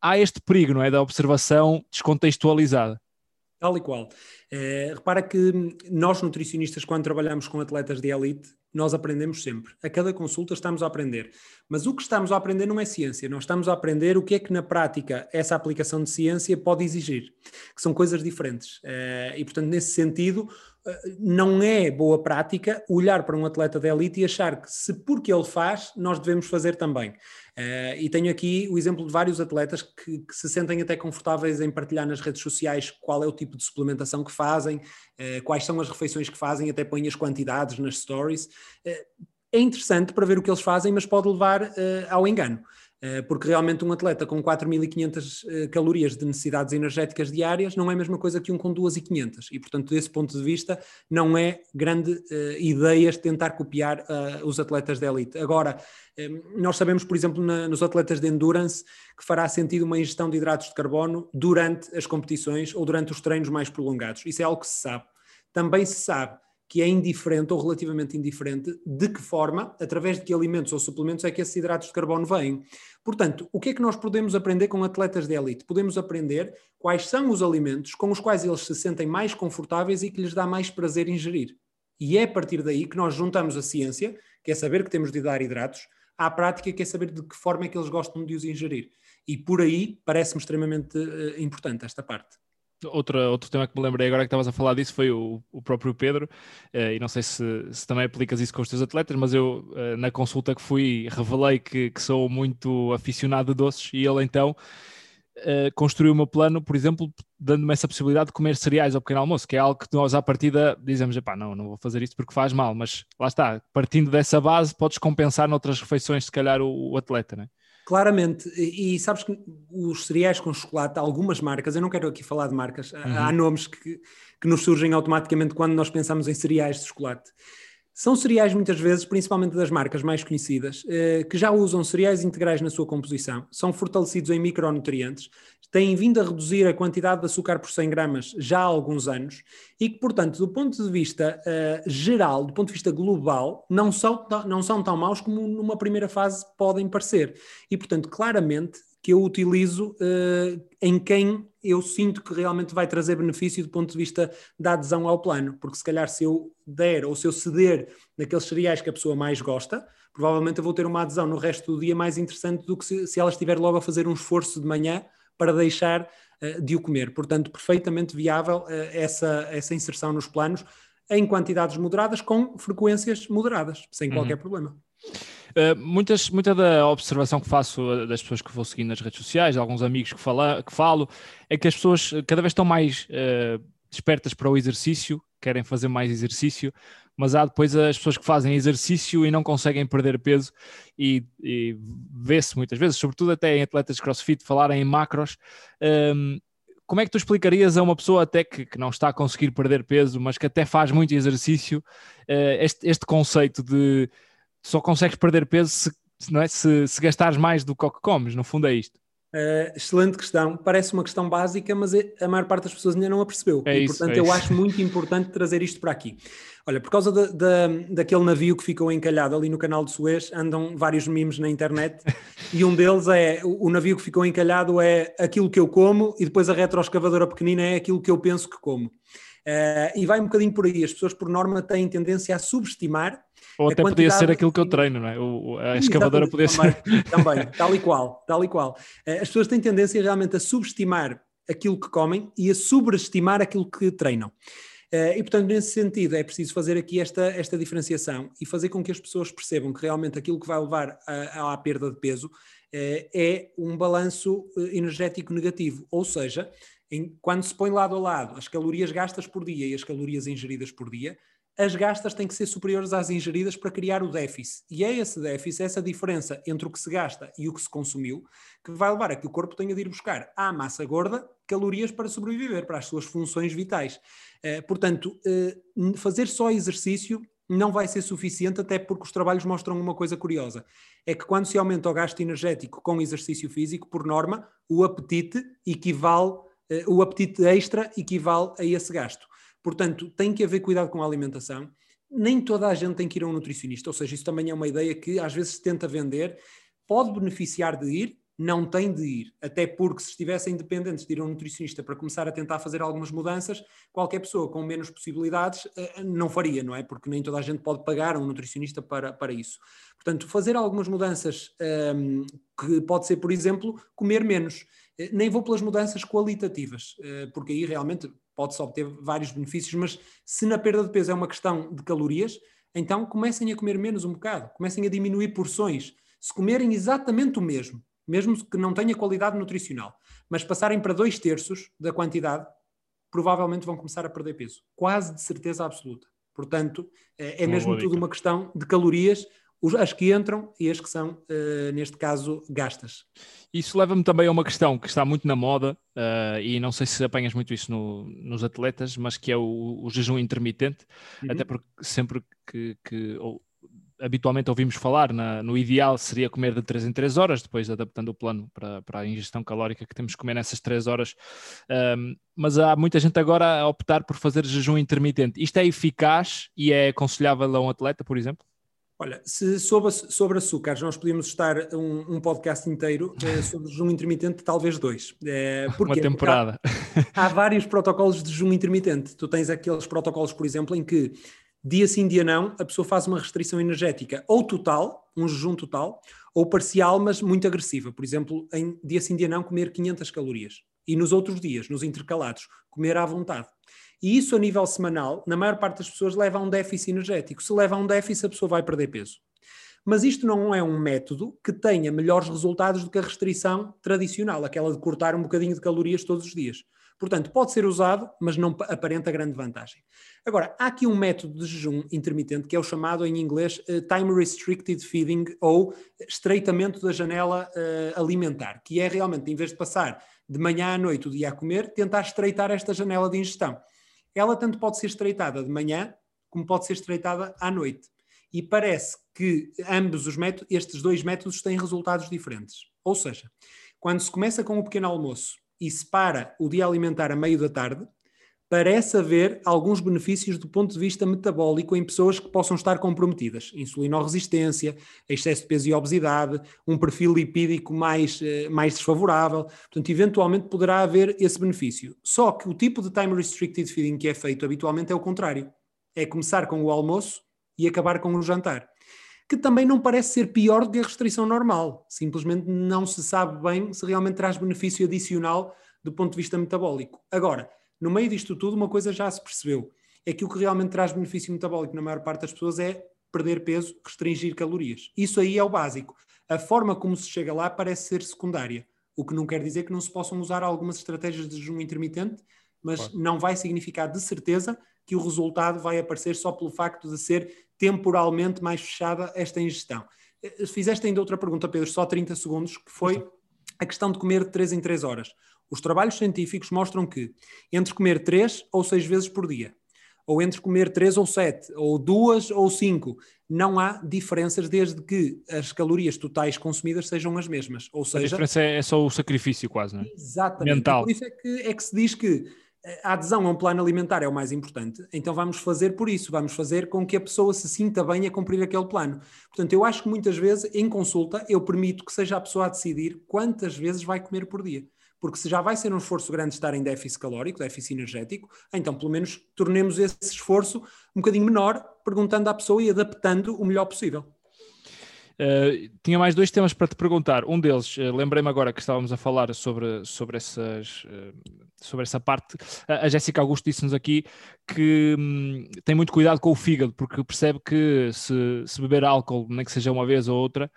B: Há este perigo, não é, da observação descontextualizada.
D: Tal e qual. Uh, repara que nós, nutricionistas, quando trabalhamos com atletas de elite, nós aprendemos sempre. A cada consulta estamos a aprender. Mas o que estamos a aprender não é ciência. Nós estamos a aprender o que é que, na prática, essa aplicação de ciência pode exigir. Que são coisas diferentes. Uh, e, portanto, nesse sentido, não é boa prática olhar para um atleta de elite e achar que, se porque ele faz, nós devemos fazer também. Uh, e tenho aqui o exemplo de vários atletas que, que, se sentem até confortáveis em partilhar nas redes sociais qual é o tipo de suplementação que fazem, uh, quais são as refeições que fazem, até põem as quantidades nas stories. Uh, é interessante para ver o que eles fazem, mas pode levar ao engano. Eh, porque realmente um atleta com 4.500 eh, calorias de necessidades energéticas diárias não é a mesma coisa que um com 2.500 e, portanto, desse ponto de vista, não é grande uh, ideia tentar copiar uh, os atletas de elite. Agora, um, nós sabemos, por exemplo, na, nos atletas de endurance, que fará sentido uma ingestão de hidratos de carbono durante as competições ou durante os treinos mais prolongados. Isso é algo que se sabe. Também se sabe que é indiferente ou relativamente indiferente de que forma, através de que alimentos ou suplementos é que esses hidratos de carbono vêm. Portanto, o que é que nós podemos aprender com atletas de elite? Podemos aprender quais são os alimentos com os quais eles se sentem mais confortáveis e que lhes dá mais prazer ingerir. E é a partir daí que nós juntamos a ciência, que é saber que temos de dar hidratos, à prática, que é saber de que forma é que eles gostam de os ingerir. E por aí parece-me extremamente uh, importante esta parte.
B: Outro tema que me lembrei agora que estavas a falar disso foi o, o próprio Pedro, uh, e não sei se, se, também aplicas isso com os teus atletas, mas eu uh, na consulta que fui revelei que, que, sou muito aficionado de doces e ele então uh, construiu o meu plano, por exemplo, dando-me essa possibilidade de comer cereais ao pequeno almoço, que é algo que nós à partida dizemos, pá, não, não vou fazer isto porque faz mal, mas lá está, partindo dessa base podes compensar noutras refeições se calhar o, o atleta, não é?
D: Claramente, e, e, sabes que os cereais com chocolate, algumas marcas, eu não quero aqui falar de marcas, uhum. há nomes que, que nos surgem automaticamente quando nós pensamos em cereais de chocolate. São cereais, muitas vezes, principalmente das marcas mais conhecidas, eh, que já usam cereais integrais na sua composição, são fortalecidos em micronutrientes, têm vindo a reduzir a quantidade de açúcar por 100 gramas já há alguns anos e que, portanto, do ponto de vista uh, geral, do ponto de vista global, não são, não são tão maus como numa primeira fase podem parecer. E, portanto, claramente que eu utilizo uh, em quem eu sinto que realmente vai trazer benefício do ponto de vista da adesão ao plano, porque se calhar se eu der ou se eu ceder naqueles cereais que a pessoa mais gosta, provavelmente eu vou ter uma adesão no resto do dia mais interessante do que se, se ela estiver logo a fazer um esforço de manhã para deixar uh, de o comer. Portanto, perfeitamente viável uh, essa, essa inserção nos planos em quantidades moderadas, com frequências moderadas, sem uhum. qualquer problema.
B: Uh, muitas, muita da observação que faço das pessoas que vou seguindo nas redes sociais, alguns amigos que, fala, que falo, é que as pessoas cada vez estão mais uh, despertas para o exercício, querem fazer mais exercício, mas há depois as pessoas que fazem exercício e não conseguem perder peso e, e vê-se muitas vezes, sobretudo até em atletas de crossfit, falarem em macros. Um, como é que tu explicarias a uma pessoa até que, que, não está a conseguir perder peso, mas que até faz muito exercício, uh, este, este conceito de só consegues perder peso se, é, se, se gastares mais do que comes, no fundo é isto.
D: Uh, excelente questão, parece uma questão básica, mas é, a maior parte das pessoas ainda não a percebeu.
B: É
D: e
B: isso,
D: portanto
B: é
D: eu
B: isso.
D: acho muito importante trazer isto para aqui. Olha, por causa de, daquele navio que ficou encalhado ali no canal de Suez, andam vários memes na internet e um deles é o, o navio que ficou encalhado é aquilo que eu como e depois a retroescavadora pequenina é aquilo que eu penso que como. Uh, e vai um bocadinho por aí. As pessoas, por norma, têm tendência a subestimar
B: ou até podia ser aquilo que eu treino, não é? O, a escavadora podia ser.
D: Também, tal e qual, tal e qual. Eh, as pessoas têm tendência realmente a subestimar aquilo que comem e a sobreestimar aquilo que treinam. Eh, e, portanto, nesse sentido, é preciso fazer aqui esta, esta diferenciação e fazer com que as pessoas percebam que realmente aquilo que vai levar à, à perda de peso eh, é um balanço energético negativo. Ou seja, em, quando se põe lado a lado as calorias gastas por dia e as calorias ingeridas por dia, as gastas têm que ser superiores às ingeridas para criar o déficit. E é esse déficit, essa diferença entre o que se gasta e o que se consumiu, que vai levar a que o corpo tenha de ir buscar à massa gorda calorias para sobreviver, para as suas funções vitais. Uh, portanto, uh, fazer só exercício não vai ser suficiente, até porque os trabalhos mostram uma coisa curiosa: é que quando se aumenta o gasto energético com exercício físico, por norma, o apetite equivale, uh, o apetite extra equivale a esse gasto. Portanto, tem que haver cuidado com a alimentação. Nem toda a gente tem que ir a um nutricionista, ou seja, isso também é uma ideia que às vezes se tenta vender. Pode beneficiar de ir, não tem de ir. Até porque se estivessem dependentes de ir a um nutricionista para começar a tentar fazer algumas mudanças, qualquer pessoa com menos possibilidades eh, não faria, não é? Porque nem toda a gente pode pagar a um nutricionista para, para isso. Portanto, fazer algumas mudanças, um, ehm, que pode ser, por exemplo, comer menos. Eh, nem vou pelas mudanças qualitativas, eh, porque aí realmente pode-se obter vários benefícios, mas se na perda de peso é uma questão de calorias, então comecem a comer menos um bocado, comecem a diminuir porções. Se comerem exatamente o mesmo, mesmo que não tenha qualidade nutricional, mas passarem para dois terços da quantidade, provavelmente vão começar a perder peso. Quase de certeza absoluta. Portanto, é, é mesmo tudo uma questão de calorias as que entram e as que são, uh, neste caso, gastas.
B: Isso leva-me também a uma questão que está muito na moda, uh, e não sei se apanhas muito isso no, nos atletas, mas que é o, o jejum intermitente, uhum. até porque sempre que, que ou, habitualmente ouvimos falar, na, no ideal seria comer de 3 em 3 horas, depois adaptando o plano para, para a ingestão calórica que temos que comer nessas 3 horas. Um, mas há muita gente agora a optar por fazer jejum intermitente. Isto é eficaz e é aconselhável a um atleta, por exemplo?
D: Olha, se sobre, sobre açúcares nós podíamos estar um, um podcast inteiro eh, sobre jejum intermitente, talvez dois.
B: Eh, Uma temporada.
D: Há, há, vários protocolos de jejum intermitente. Tu tens aqueles protocolos, por exemplo, em que dia sim, dia não, a pessoa faz uma restrição energética ou total, um jejum total, ou parcial, mas muito agressiva. Por exemplo, em dia sim, dia não, comer 500 calorias. E nos outros dias, nos intercalados, comer à vontade. E isso a nível semanal, na maior parte das pessoas, leva a um déficit energético. Se leva a um déficit, a pessoa vai perder peso. Mas isto não é um método que tenha melhores resultados do que a restrição tradicional, aquela de cortar um bocadinho de calorias todos os dias. Portanto, pode ser usado, mas não aparenta grande vantagem. Agora, há aqui um método de jejum intermitente que é o chamado em inglês uh, Time Restricted Feeding ou estreitamento da janela uh, alimentar, que é realmente, em vez de passar de manhã à noite o dia a comer, tentar estreitar esta janela de ingestão ela tanto pode ser estreitada de manhã como pode ser estreitada à noite. E parece que ambos os métodos, estes dois métodos têm resultados diferentes. Ou seja, quando se começa com o pequeno almoço e se para o dia alimentar a meio da tarde, parece haver alguns benefícios do ponto de vista metabólico em pessoas que possam estar comprometidas. Insulinoresistência, excesso de peso e obesidade, um perfil lipídico mais, eh, mais desfavorável. Portanto, eventualmente poderá haver esse benefício. Só que o tipo de time restricted feeding que é feito habitualmente é o contrário. É começar com o almoço e acabar com o jantar. Que também não parece ser pior do que a restrição normal. Simplesmente não se sabe bem se realmente traz benefício adicional do ponto de vista metabólico. Agora, no meio disto tudo, uma coisa já se percebeu: é que o que realmente traz benefício metabólico na maior parte das pessoas é perder peso, restringir calorias. Isso aí é o básico. A forma como se chega lá parece ser secundária, o que não quer dizer que não se possam usar algumas estratégias de jejum intermitente, mas claro. não vai significar de certeza que o resultado vai aparecer só pelo facto de ser temporalmente mais fechada esta ingestão. Eh, fizeste ainda outra pergunta, Pedro, só 30 segundos, que foi a questão de comer de 3 em 3 horas. Os trabalhos científicos mostram que entre comer 3 ou 6 vezes por dia, ou entre comer 3 ou 7, ou 2 ou 5, não há diferenças desde que as calorias totais consumidas sejam as mesmas. Ou seja, a
B: diferença é só o sacrifício quase, não é?
D: Exatamente. Mental. Por isso é que, é que se diz que a adesão a um plano alimentar é o mais importante, então vamos fazer por isso, vamos fazer com que a pessoa se sinta bem a cumprir aquele plano. Portanto, eu acho que muitas vezes, em consulta, eu permito que seja a pessoa a decidir quantas vezes vai comer por dia porque se já vai ser um esforço grande estar em déficit calórico, déficit energético, então pelo menos tornemos esse esforço um bocadinho menor, perguntando à pessoa e adaptando o melhor possível.
B: Uh, tinha mais dois temas para te perguntar. Um deles, uh, lembrei-me agora que estávamos a falar sobre, sobre, essas, uh, sobre essa parte. a Jéssica Augusto disse-nos aqui que hum, tem muito cuidado com o fígado, porque percebe que se, se beber álcool, nem que seja uma vez ou outra,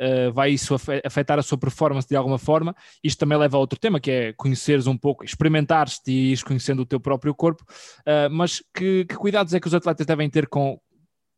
B: uh, vai isso afetar a sua performance de alguma forma. Isto também leva a outro tema, que é conheceres um pouco, experimentares-te e ires conhecendo o teu próprio corpo. Uh, mas que, que cuidados é que os atletas devem ter com,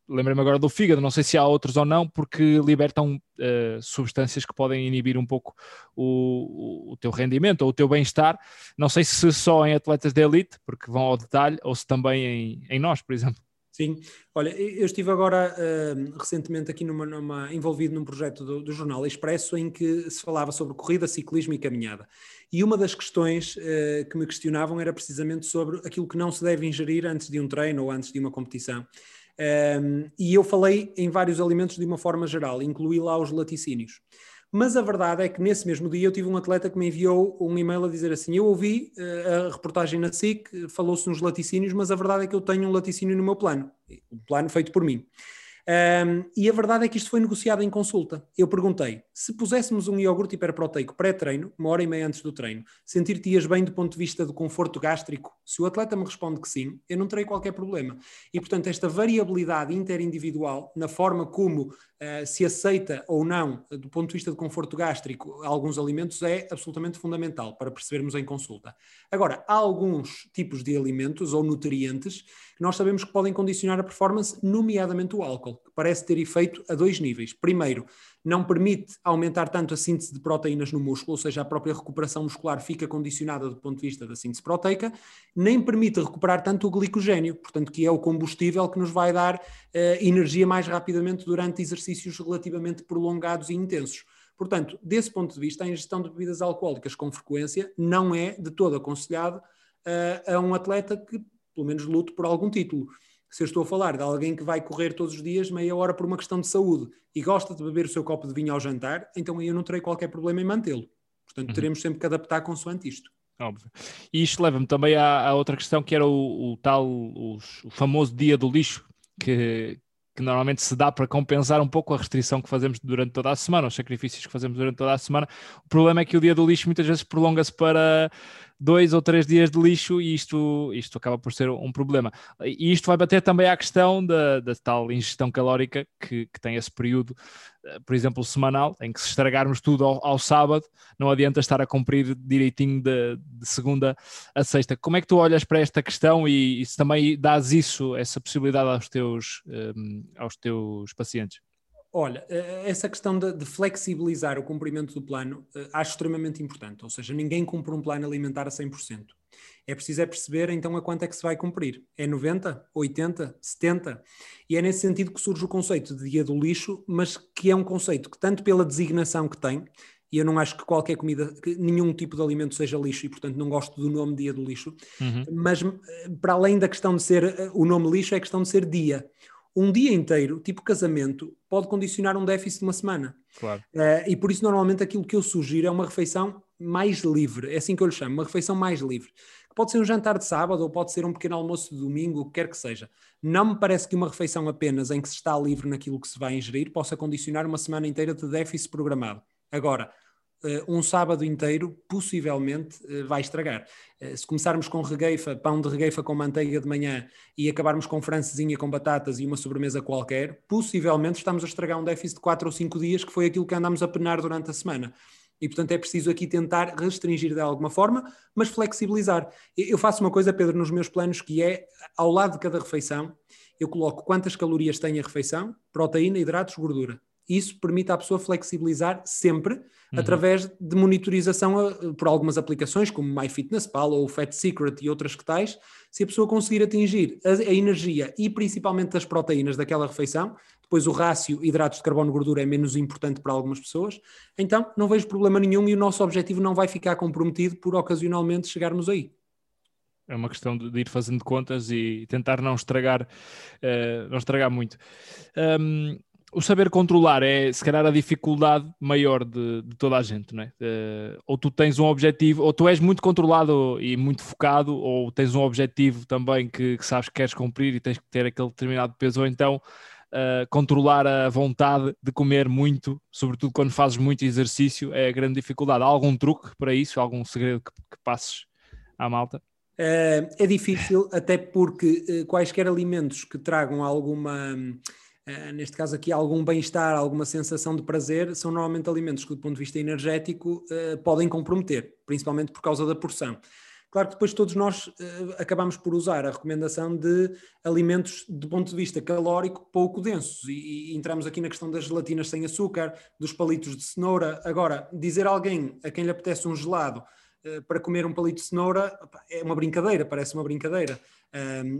B: lembrei-me agora do fígado, não sei se há outros ou não, porque libertam uh, substâncias que podem inibir um pouco o, o, o teu rendimento ou o teu bem-estar. Não sei se só em atletas de elite, porque vão ao detalhe, ou se também em, em nós, por exemplo.
D: Sim, olha, eu estive agora uh, recentemente aqui numa, numa, envolvido num projeto do, do, Jornal Expresso em que se falava sobre corrida, ciclismo e caminhada. E uma das questões uh, que me questionavam era precisamente sobre aquilo que não se deve ingerir antes de um treino ou antes de uma competição. Um, e eu falei em vários alimentos de uma forma geral, incluí lá os laticínios. Mas a verdade é que nesse mesmo dia eu tive um atleta que me enviou um e-mail a dizer assim: Eu ouvi uh, a reportagem na SIC, falou-se nos laticínios, mas a verdade é que eu tenho um laticínio no meu plano, um plano feito por mim. Um, e a verdade é que isto foi negociado em consulta. Eu perguntei: se puséssemos um iogurte hiperproteico pré-treino, uma hora e meia antes do treino, sentir-te-ias bem do ponto de vista do conforto gástrico? Se o atleta me responde que sim, eu não terei qualquer problema. E portanto, esta variabilidade interindividual na forma como se aceita ou não, do ponto de vista do conforto gástrico, alguns alimentos é absolutamente fundamental para percebermos em consulta. Agora, há alguns tipos de alimentos ou nutrientes que nós sabemos que podem condicionar a performance, nomeadamente o álcool, que parece ter efeito a dois níveis. Primeiro, não permite aumentar tanto a síntese de proteínas no músculo, ou seja, a própria recuperação muscular fica condicionada do ponto de vista da síntese proteica, nem permite recuperar tanto o glicogênio, portanto, que é o combustível que nos vai dar uh, energia mais rapidamente durante exercícios relativamente prolongados e intensos. Portanto, desse ponto de vista, a ingestão de bebidas alcoólicas com frequência não é de todo aconselhado uh, a um atleta que, pelo menos, lute por algum título se eu estou a falar de alguém que vai correr todos os dias meia hora por uma questão de saúde e gosta de beber o seu copo de vinho ao jantar, então aí eu não terei qualquer problema em mantê-lo. Portanto, uhum. teremos sempre que adaptar consoante isto.
B: Óbvio. E isto leva-me também à, à, outra questão que era o, o tal, o, o, famoso dia do lixo, que, que normalmente se dá para compensar um pouco a restrição que fazemos durante toda a semana, os sacrifícios que fazemos durante toda a semana. O problema é que o dia do lixo muitas vezes prolonga-se para dois ou três dias de lixo e isto, isto acaba por ser um problema. E isto vai bater também à questão da, da tal ingestão calórica que, que tem esse período, eh, por exemplo, semanal, em que se estragarmos tudo ao, ao sábado, não adianta estar a cumprir direitinho de, de, segunda a sexta. Como é que tu olhas para esta questão e, e se também dás isso, essa possibilidade aos teus, um, eh, aos teus pacientes?
D: Olha, eh, essa questão de, de, flexibilizar o cumprimento do plano uh, acho extremamente importante, ou seja, ninguém cumpre um plano alimentar a 100%. É preciso é perceber então a quanto é que se vai cumprir. É 90, 80, 70? E é nesse sentido que surge o conceito de dia do lixo, mas que é um conceito que tanto pela designação que tem, e eu não acho que qualquer comida, que nenhum tipo de alimento seja lixo e portanto não gosto do nome dia do lixo, uhum. mas eh, para além da questão de ser o nome lixo é a questão de ser dia um dia inteiro, tipo casamento, pode condicionar um déficit de uma semana.
B: Claro. Uh,
D: e por isso, normalmente, aquilo que eu sugiro é uma refeição mais livre. É assim que eu lhe chamo, uma refeição mais livre. Pode ser um jantar de sábado ou pode ser um pequeno almoço de domingo, o que quer que seja. Não me parece que uma refeição apenas em que se está livre naquilo que se vai ingerir possa condicionar uma semana inteira de déficit programado. Agora, um sábado inteiro possivelmente uh, vai estragar. Uh, se começarmos com regueifa, pão de regueifa com manteiga de manhã e acabarmos com francesinha com batatas e uma sobremesa qualquer, possivelmente estamos a estragar um déficit de 4 ou 5 dias, que foi aquilo que andamos a penar durante a semana. E, portanto, é preciso aqui tentar restringir de alguma forma, mas flexibilizar. Eu faço uma coisa, Pedro, nos meus planos, que é, ao lado de cada refeição, eu coloco quantas calorias tem a refeição, proteína, hidratos, gordura. Isso permite à pessoa flexibilizar sempre uhum. através de monitorização a, por algumas aplicações, como MyFitnessPal ou Fat Secret e outras que tais. Se a pessoa conseguir atingir a, a, energia e principalmente as proteínas daquela refeição, depois o rácio hidratos de carbono gordura é menos importante para algumas pessoas, então não vejo problema nenhum e o nosso objetivo não vai ficar comprometido por ocasionalmente chegarmos aí.
B: É uma questão de, ir fazendo contas e tentar não estragar, uh, não estragar muito. Um, o saber controlar é, se calhar, a dificuldade maior de, de toda a gente, não é? Uh, ou tu tens um objetivo, ou tu és muito controlado e muito focado, ou tens um objetivo também que, que sabes que queres cumprir e tens que ter aquele determinado peso, ou então uh, controlar a vontade de comer muito, sobretudo quando fazes muito exercício, é a grande dificuldade. Há algum truque para isso? Algum segredo que, que passes à malta?
D: Uh, é difícil, até porque quaisquer alimentos que tragam alguma Uh, neste caso aqui, algum bem-estar, alguma sensação de prazer, são normalmente alimentos que, do ponto de vista energético, uh, podem comprometer, principalmente por causa da porção. Claro que depois todos nós uh, acabamos por usar a recomendação de alimentos, do ponto de vista calórico, pouco densos. E, e, entramos aqui na questão das gelatinas sem açúcar, dos palitos de cenoura. Agora, dizer a alguém a quem lhe apetece um gelado para comer um palito de cenoura é uma brincadeira, parece uma brincadeira.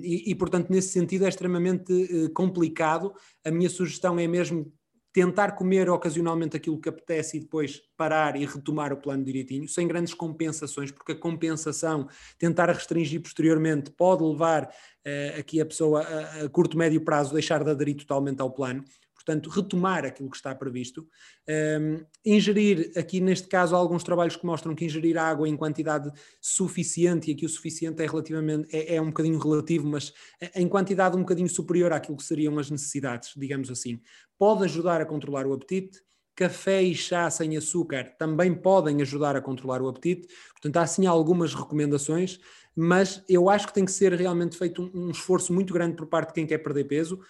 D: E, e, portanto, nesse sentido, é extremamente uh, complicado. A minha sugestão é mesmo tentar comer ocasionalmente aquilo que apetece e depois parar e retomar o plano direitinho, sem grandes compensações, porque a compensação, tentar restringir posteriormente, pode levar uh, aqui a pessoa a, a curto, médio prazo deixar de aderir totalmente ao plano portanto, retomar aquilo que está previsto. Um, ingerir, aqui neste caso, alguns trabalhos que mostram que ingerir água em quantidade suficiente, e aqui o suficiente é relativamente, é, é um bocadinho relativo, mas em quantidade um bocadinho superior àquilo que seriam as necessidades, digamos assim, pode ajudar a controlar o apetite. Café e chá sem açúcar também podem ajudar a controlar o apetite, portanto, há sim algumas recomendações, mas eu acho que tem que ser realmente feito um, um esforço muito grande por parte de quem quer perder peso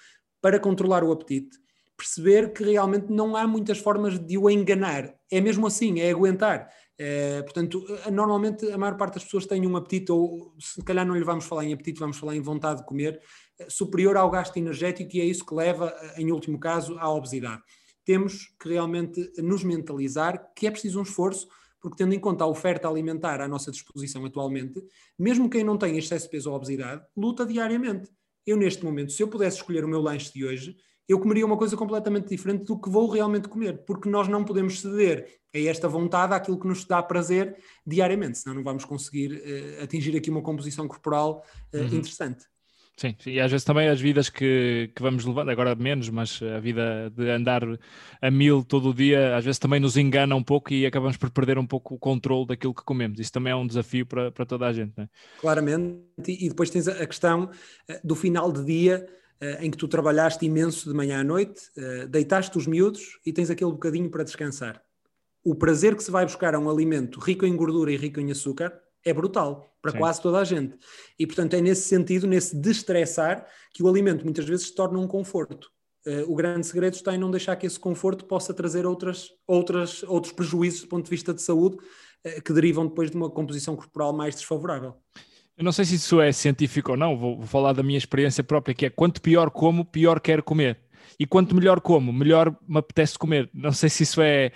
D: para controlar o apetite perceber que realmente não há muitas formas de o enganar. É mesmo assim, é aguentar. É, portanto, normalmente a maior parte das pessoas tem um apetite, ou se calhar não lhe vamos falar em apetite, vamos falar em vontade de comer, eh, superior ao gasto energético, e é isso que leva, em último caso, à obesidade. Temos que realmente nos mentalizar que é preciso um esforço, porque tendo em conta a oferta alimentar à nossa disposição atualmente, mesmo quem não tem excesso de peso ou obesidade, luta diariamente. Eu, neste momento, se eu pudesse escolher o meu lanche de hoje, eu comeria uma coisa completamente diferente do que vou realmente comer, porque nós não podemos ceder a esta vontade, àquilo que nos dá prazer diariamente, senão não vamos conseguir uh, atingir aqui uma composição corporal uh, uhum. interessante.
B: Sim, e às vezes também as vidas que, que vamos levando, agora menos, mas a vida de andar a mil todo o dia, às vezes também nos engana um pouco e acabamos por perder um pouco o controle daquilo que comemos. Isso também é um desafio para, para toda a gente. É?
D: Claramente, e depois tens a questão eh, do final de dia em que tu trabalhaste imenso de manhã à noite, deitaste os miúdos e tens aquele bocadinho para descansar. O prazer que se vai buscar a um alimento rico em gordura e rico em açúcar é brutal para Sim. quase toda a gente. E, portanto, é nesse sentido, nesse destressar, que o alimento muitas vezes se torna um conforto. Uh, o grande segredo está em não deixar que esse conforto possa trazer outras, outras, outros prejuízos do ponto de vista de saúde que derivam depois de uma composição corporal mais desfavorável.
B: Eu não sei se isso é científico ou não, vou, vou falar da minha experiência própria, que é quanto pior como, pior quero comer. E quanto melhor como, melhor me apetece comer. Não sei se isso é.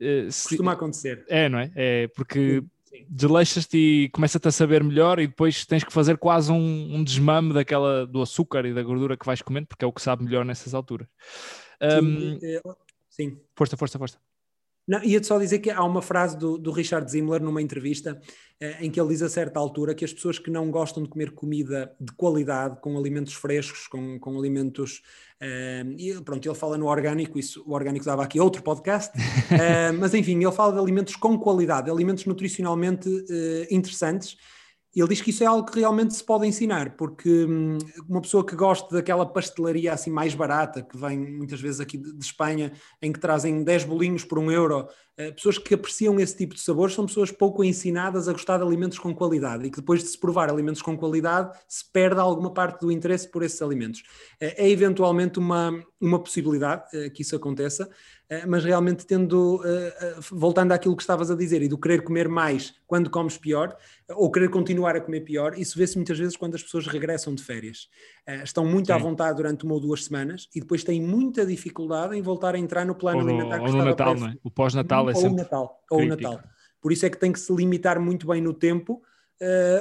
D: Uh, se... Costuma acontecer.
B: É, não é? É porque desleixas-te e começa-te a saber melhor e depois tens que fazer quase um, um, desmame daquela, do açúcar e da gordura que vais comendo, porque é o que sabe melhor nessas alturas.
D: Um, sim, é, sim.
B: Força, força, força.
D: Não, ia-te só dizer que há uma frase do, do Richard Zimmler numa entrevista eh, em que ele diz a certa altura que as pessoas que não gostam de comer comida de qualidade, com alimentos frescos, com, com alimentos. Eh, e pronto, ele fala no orgânico, isso, o orgânico dava aqui outro podcast, eh, mas enfim, ele fala de alimentos com qualidade, alimentos nutricionalmente interessantes ele diz que isso é algo que realmente se pode ensinar, porque hum, uma pessoa que gosta daquela pastelaria assim mais barata, que vem muitas vezes aqui de, Espanha, em que trazem 10 bolinhos por um euro, eh, pessoas que apreciam esse tipo de sabores são pessoas pouco ensinadas a gostar de alimentos com qualidade e que depois de se provar alimentos com qualidade se perde alguma parte do interesse por esses alimentos. Eh, é eventualmente uma, uma possibilidade eh, que isso aconteça, eh, mas realmente tendo, eh, voltando àquilo que estavas a dizer, e do querer comer mais quando comes pior, ou querer continuar a comer pior, isso vê-se muitas vezes quando as pessoas regressam de férias. Estão muito Sim. à vontade durante uma ou duas semanas e depois têm muita dificuldade em voltar a entrar no plano
B: ou
D: no, alimentar
B: que ou no Natal, não é? O pós-Natal é
D: ou
B: sempre
D: o Natal, ou o Natal. Por isso é que tem que se limitar muito bem no tempo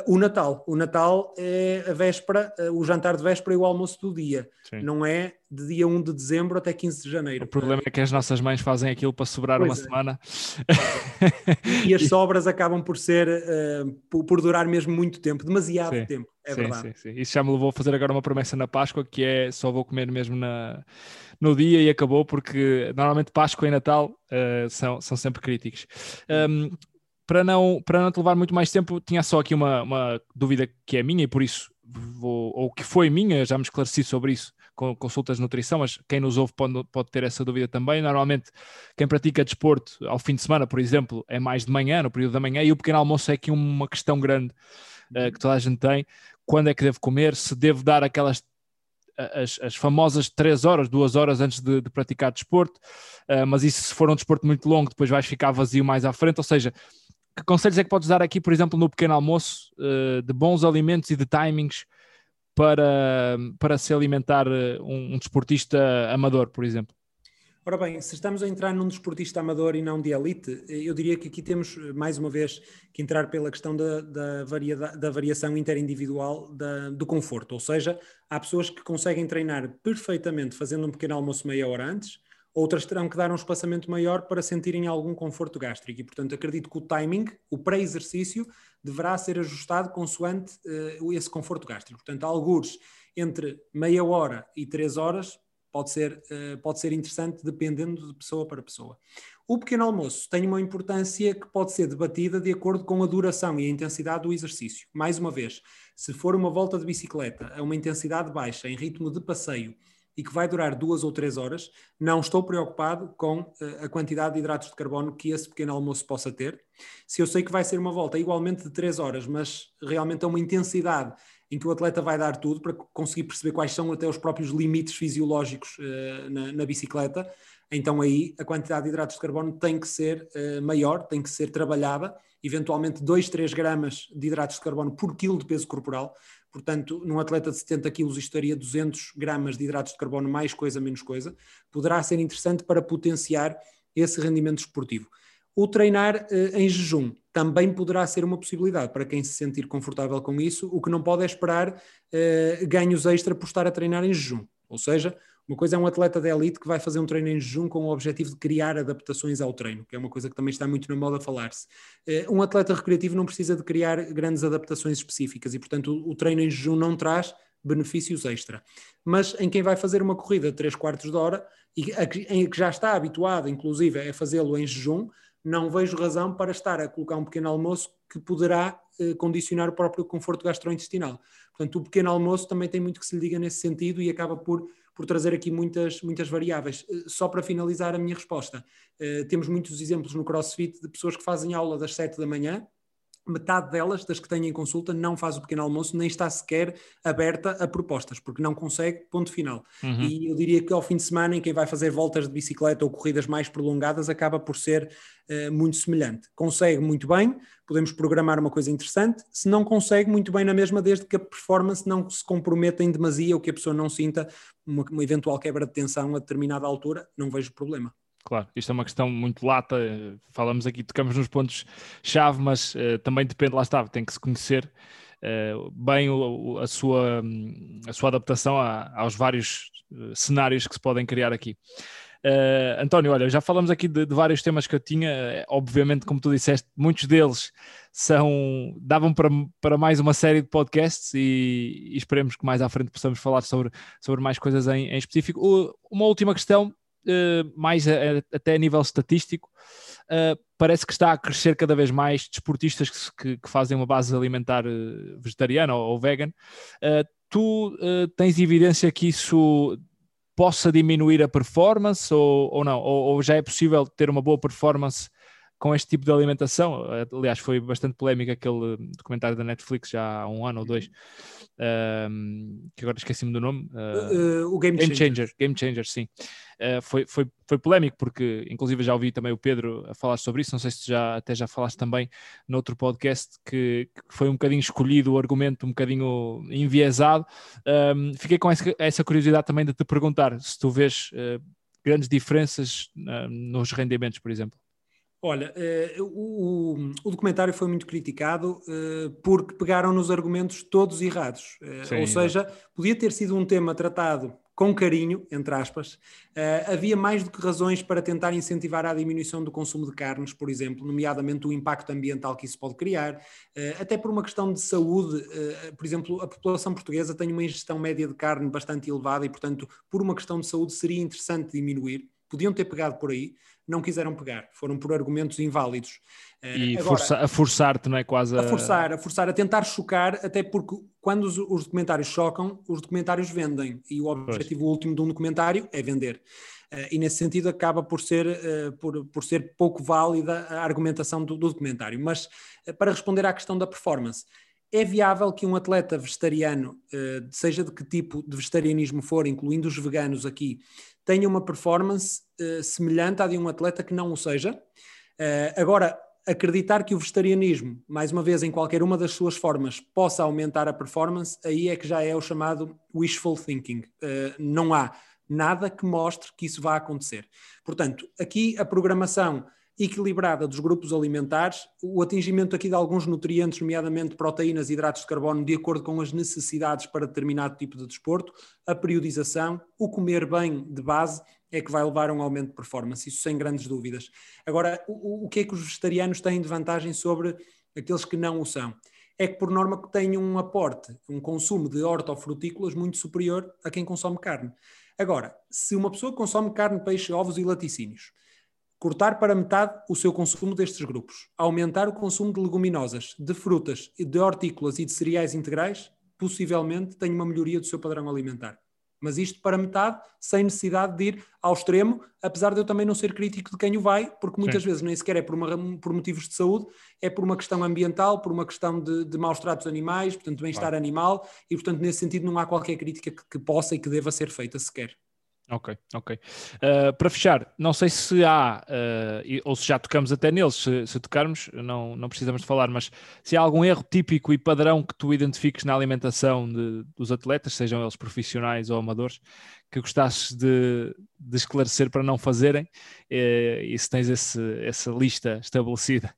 D: o Natal. O Natal é a véspera, uh, o jantar de véspera e o almoço do dia. Sim. Não é de dia 1 de dezembro até 15 de janeiro.
B: O problema é que as nossas mães fazem aquilo para sobrar pois uma é. semana.
D: E as sobras acabam por ser, uh, por, por, durar mesmo muito tempo, demasiado sim. tempo. É sim, verdade.
B: Sim, sim. Isso já me levou a fazer agora uma promessa na Páscoa, que é só vou comer mesmo na, no dia e acabou, porque normalmente Páscoa e Natal uh, são, são sempre críticos. Um, para não, para não te levar muito mais tempo, tinha só aqui uma, uma dúvida que é minha e por isso vou, ou que foi minha, já me esclareci sobre isso com consultas de nutrição, mas quem nos ouve pode, pode ter essa dúvida também. Normalmente, quem pratica desporto ao fim de semana, por exemplo, é mais de manhã, no período da manhã, e o pequeno almoço é aqui uma questão grande uh, que toda a gente tem. Quando é que deve comer? Se deve dar aquelas as, as, famosas 3 horas, 2 horas antes de, de praticar desporto, uh, mas isso se for um desporto muito longo, depois vais ficar vazio mais à frente, ou seja, que conselhos é que podes dar aqui, por exemplo, no pequeno almoço, uh, de bons alimentos e de timings para, para se alimentar eh, um, um desportista amador, por exemplo?
D: Ora bem, se estamos a entrar num desportista amador e não de elite, eh, eu diria que aqui temos, mais uma vez, que entrar pela questão da, da, da variação interindividual da, do conforto. Ou seja, há pessoas que conseguem treinar perfeitamente fazendo um pequeno almoço meia hora antes, outras terão que dar um espaçamento maior para sentirem algum conforto gástrico. E, portanto, acredito que o timing, o pré-exercício, deverá ser ajustado consoante uh, esse conforto gástrico. Portanto, alguns entre meia hora e três horas pode ser, uh, pode ser interessante dependendo de pessoa para pessoa. O pequeno almoço tem uma importância que pode ser debatida de acordo com a duração e a intensidade do exercício. Mais uma vez, se for uma volta de bicicleta a uma intensidade baixa, em ritmo de passeio, e que vai durar duas ou três horas, não estou preocupado com uh, a quantidade de hidratos de carbono que esse pequeno almoço possa ter. Se eu sei que vai ser uma volta igualmente de três horas, mas realmente a uma intensidade em que o atleta vai dar tudo para conseguir perceber quais são até os próprios limites fisiológicos uh, na, na, bicicleta, então aí a quantidade de hidratos de carbono tem que ser uh, maior, tem que ser trabalhada, eventualmente 2, 3 gramas de hidratos de carbono por quilo de peso corporal, Portanto, num atleta de 70 quilos estaria 200 gramas de hidratos de carbono, mais coisa, menos coisa. Poderá ser interessante para potenciar esse rendimento esportivo. O treinar eh, em jejum também poderá ser uma possibilidade para quem se sentir confortável com isso. O que não pode é esperar eh, ganhos extra por estar a treinar em jejum. Ou seja, uma coisa é um atleta de elite que vai fazer um treino em jejum com o objetivo de criar adaptações ao treino, que é uma coisa que também está muito na moda falar-se. Eh, um atleta recreativo não precisa de criar grandes adaptações específicas e, portanto, o treino em jejum não traz benefícios extra. Mas em quem vai fazer uma corrida de 3 quartos de hora e em que já está habituado, inclusive, a fazê-lo em jejum, não vejo razão para estar a colocar um pequeno almoço que poderá eh, condicionar o próprio conforto gastrointestinal. Portanto, o pequeno almoço também tem muito que se lhe diga nesse sentido e acaba por por trazer aqui muitas, muitas variáveis. Eh, só para finalizar a minha resposta, uh, temos muitos exemplos no CrossFit de pessoas que fazem aula das 7 da manhã metade delas, das que têm em consulta, não faz o pequeno almoço, nem está sequer aberta a propostas, porque não consegue, ponto final. Uhum. E eu diria que ao fim de semana, em quem vai fazer voltas de bicicleta ou corridas mais prolongadas, acaba por ser uh, muito semelhante. Consegue muito bem, podemos programar uma coisa interessante, se não consegue, muito bem na mesma, desde que a performance não se comprometa em demasia ou que a pessoa não sinta uma, uma eventual quebra de tensão a determinada altura, não vejo problema.
B: Claro, isto é uma questão muito lata. Falamos aqui, tocamos nos pontos-chave, mas uh, também depende, lá está, tem que se conhecer uh, bem o, a, sua, a sua adaptação a, aos vários uh, cenários que se podem criar aqui. António, olha, já falamos aqui de, de, vários temas que eu tinha. Obviamente, como tu disseste, muitos deles são davam para, para mais uma série de podcasts e, e esperemos que mais à frente possamos falar sobre, sobre mais coisas em, em específico. Uma última questão uh, mais a, a, até a nível estatístico, uh, parece que está a crescer cada vez mais desportistas que, que, que fazem uma base alimentar uh, vegetariana ou, ou vegan. tu tens evidência que isso possa diminuir a performance ou, ou não? Ou, ou, já é possível ter uma boa performance com este tipo de alimentação? Aliás, foi bastante polémico aquele documentário da Netflix já há um ano ou dois, um, que agora esqueci-me do nome.
D: Uh, uh, o Game,
B: Game
D: Changer.
B: Changer. Game Changer, sim. Uh, foi, foi, foi polémico, porque inclusive já ouvi também o Pedro a falar sobre isso, não sei se já, até já falaste também noutro podcast, que, que foi um bocadinho escolhido o argumento, um bocadinho enviesado. Um, fiquei com essa, essa, curiosidade também de te perguntar se tu vês grandes diferenças nos rendimentos, por exemplo.
D: Olha, uh, o, documentário foi muito criticado uh, porque pegaram nos argumentos todos errados. Uh, Sim, ou seja, é. podia ter sido um tema tratado com carinho, entre aspas. havia mais do que razões para tentar incentivar a diminuição do consumo de carnes, por exemplo, nomeadamente o impacto ambiental que isso pode criar, até por uma questão de saúde. por exemplo, a população portuguesa tem uma ingestão média de carne bastante elevada e, portanto, por uma questão de saúde, seria interessante diminuir. Podiam ter pegado por aí não quiseram pegar, foram por argumentos inválidos.
B: Eh, e Agora, força, a forçar-te, não é? Quase
D: a... a... forçar, a forçar, a tentar chocar, até porque quando os, os documentários chocam, os documentários vendem, e o objetivo pois. último de um documentário é vender. Uh, e nesse sentido acaba por ser, uh, por, por ser pouco válida a argumentação do, do documentário. Mas uh, para responder à questão da performance, é viável que um atleta vegetariano, seja de que tipo de vegetarianismo for, incluindo os veganos aqui, tenha uma performance uh, semelhante à de um atleta que não o seja. Uh, agora, acreditar que o vegetarianismo, mais uma vez, em qualquer uma das suas formas, possa aumentar a performance, aí é que já é o chamado wishful thinking. Não há nada que mostre que isso vá acontecer. Portanto, aqui a programação equilibrada dos grupos alimentares, o atingimento aqui de alguns nutrientes, nomeadamente proteínas e hidratos de carbono, de acordo com as necessidades para determinado tipo de desporto, a periodização, o comer bem de base é que vai levar a um aumento de performance, isso sem grandes dúvidas. Agora, o, o que é que os vegetarianos têm de vantagem sobre aqueles que não o são? É que, por norma, têm um aporte, um consumo de hortofrutícolas muito superior a quem consome carne. Agora, se uma pessoa consome carne, peixe, ovos e laticínios, cortar para metade o seu consumo destes grupos, aumentar o consumo de leguminosas, de frutas, de hortícolas e de cereais integrais, possivelmente tem uma melhoria do seu padrão alimentar. Mas isto para metade, sem necessidade de ir ao extremo, apesar de eu também não ser crítico de quem o vai, porque muitas Sim. vezes nem sequer é por, uma, por motivos de saúde, é por uma questão ambiental, por uma questão de, de maus tratos animais, portanto, bem-estar claro. animal, e portanto, nesse sentido, não há qualquer crítica que, que possa e que deva ser feita sequer.
B: Ok, ok. Uh, para fechar, não sei se há, uh, ou se já tocamos até neles, se, se, tocarmos, não, não precisamos de falar, mas se há algum erro típico e padrão que tu identifiques na alimentação de, dos atletas, sejam eles profissionais ou amadores, que gostasses de, de esclarecer para não fazerem, uh, e se tens esse, essa lista estabelecida.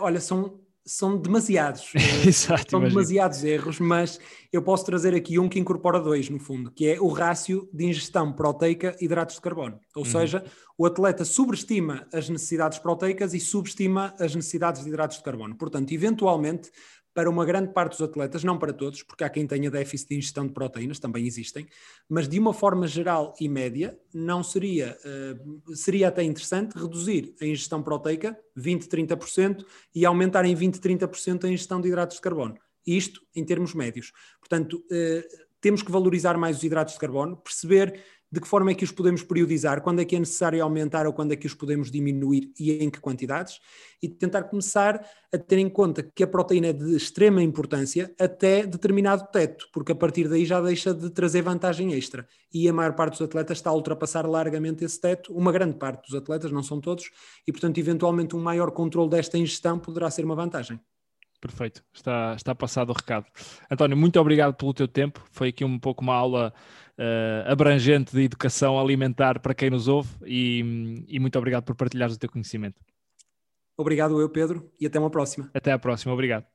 D: olha, são são demasiados. Eh, Exato, são imagino. demasiados erros, mas eu posso trazer aqui um que incorpora dois, no fundo, que é o rácio de ingestão proteica e hidratos de carbono. Ou uhum. seja, o atleta sobreestima as necessidades proteicas e subestima as necessidades de hidratos de carbono. Portanto, eventualmente, para uma grande parte dos atletas, não para todos, porque há quem tenha déficit de ingestão de proteínas, também existem, mas de uma forma geral e média, não seria, uh, seria até interessante reduzir a ingestão proteica 20, 30% e aumentar em 20, 30% a ingestão de hidratos de carbono. Isto em termos médios. Portanto, uh, temos que valorizar mais os hidratos de carbono, perceber de que forma é que os podemos periodizar, quando é que é necessário aumentar ou quando é que os podemos diminuir e em que quantidades, e tentar começar a ter em conta que a proteína é de extrema importância até determinado teto, porque a partir daí já deixa de trazer vantagem extra. E a maior parte dos atletas está a ultrapassar largamente esse teto, uma grande parte dos atletas, não são todos, e portanto, eventualmente, um maior controle desta ingestão poderá ser uma vantagem.
B: Perfeito, está, está passado o recado. António, muito obrigado pelo teu tempo. Foi aqui um pouco uma aula uh, abrangente de educação alimentar para quem nos ouve e, e muito obrigado por partilhares o teu conhecimento.
D: Obrigado eu, Pedro, e até uma próxima.
B: Até a próxima, obrigado.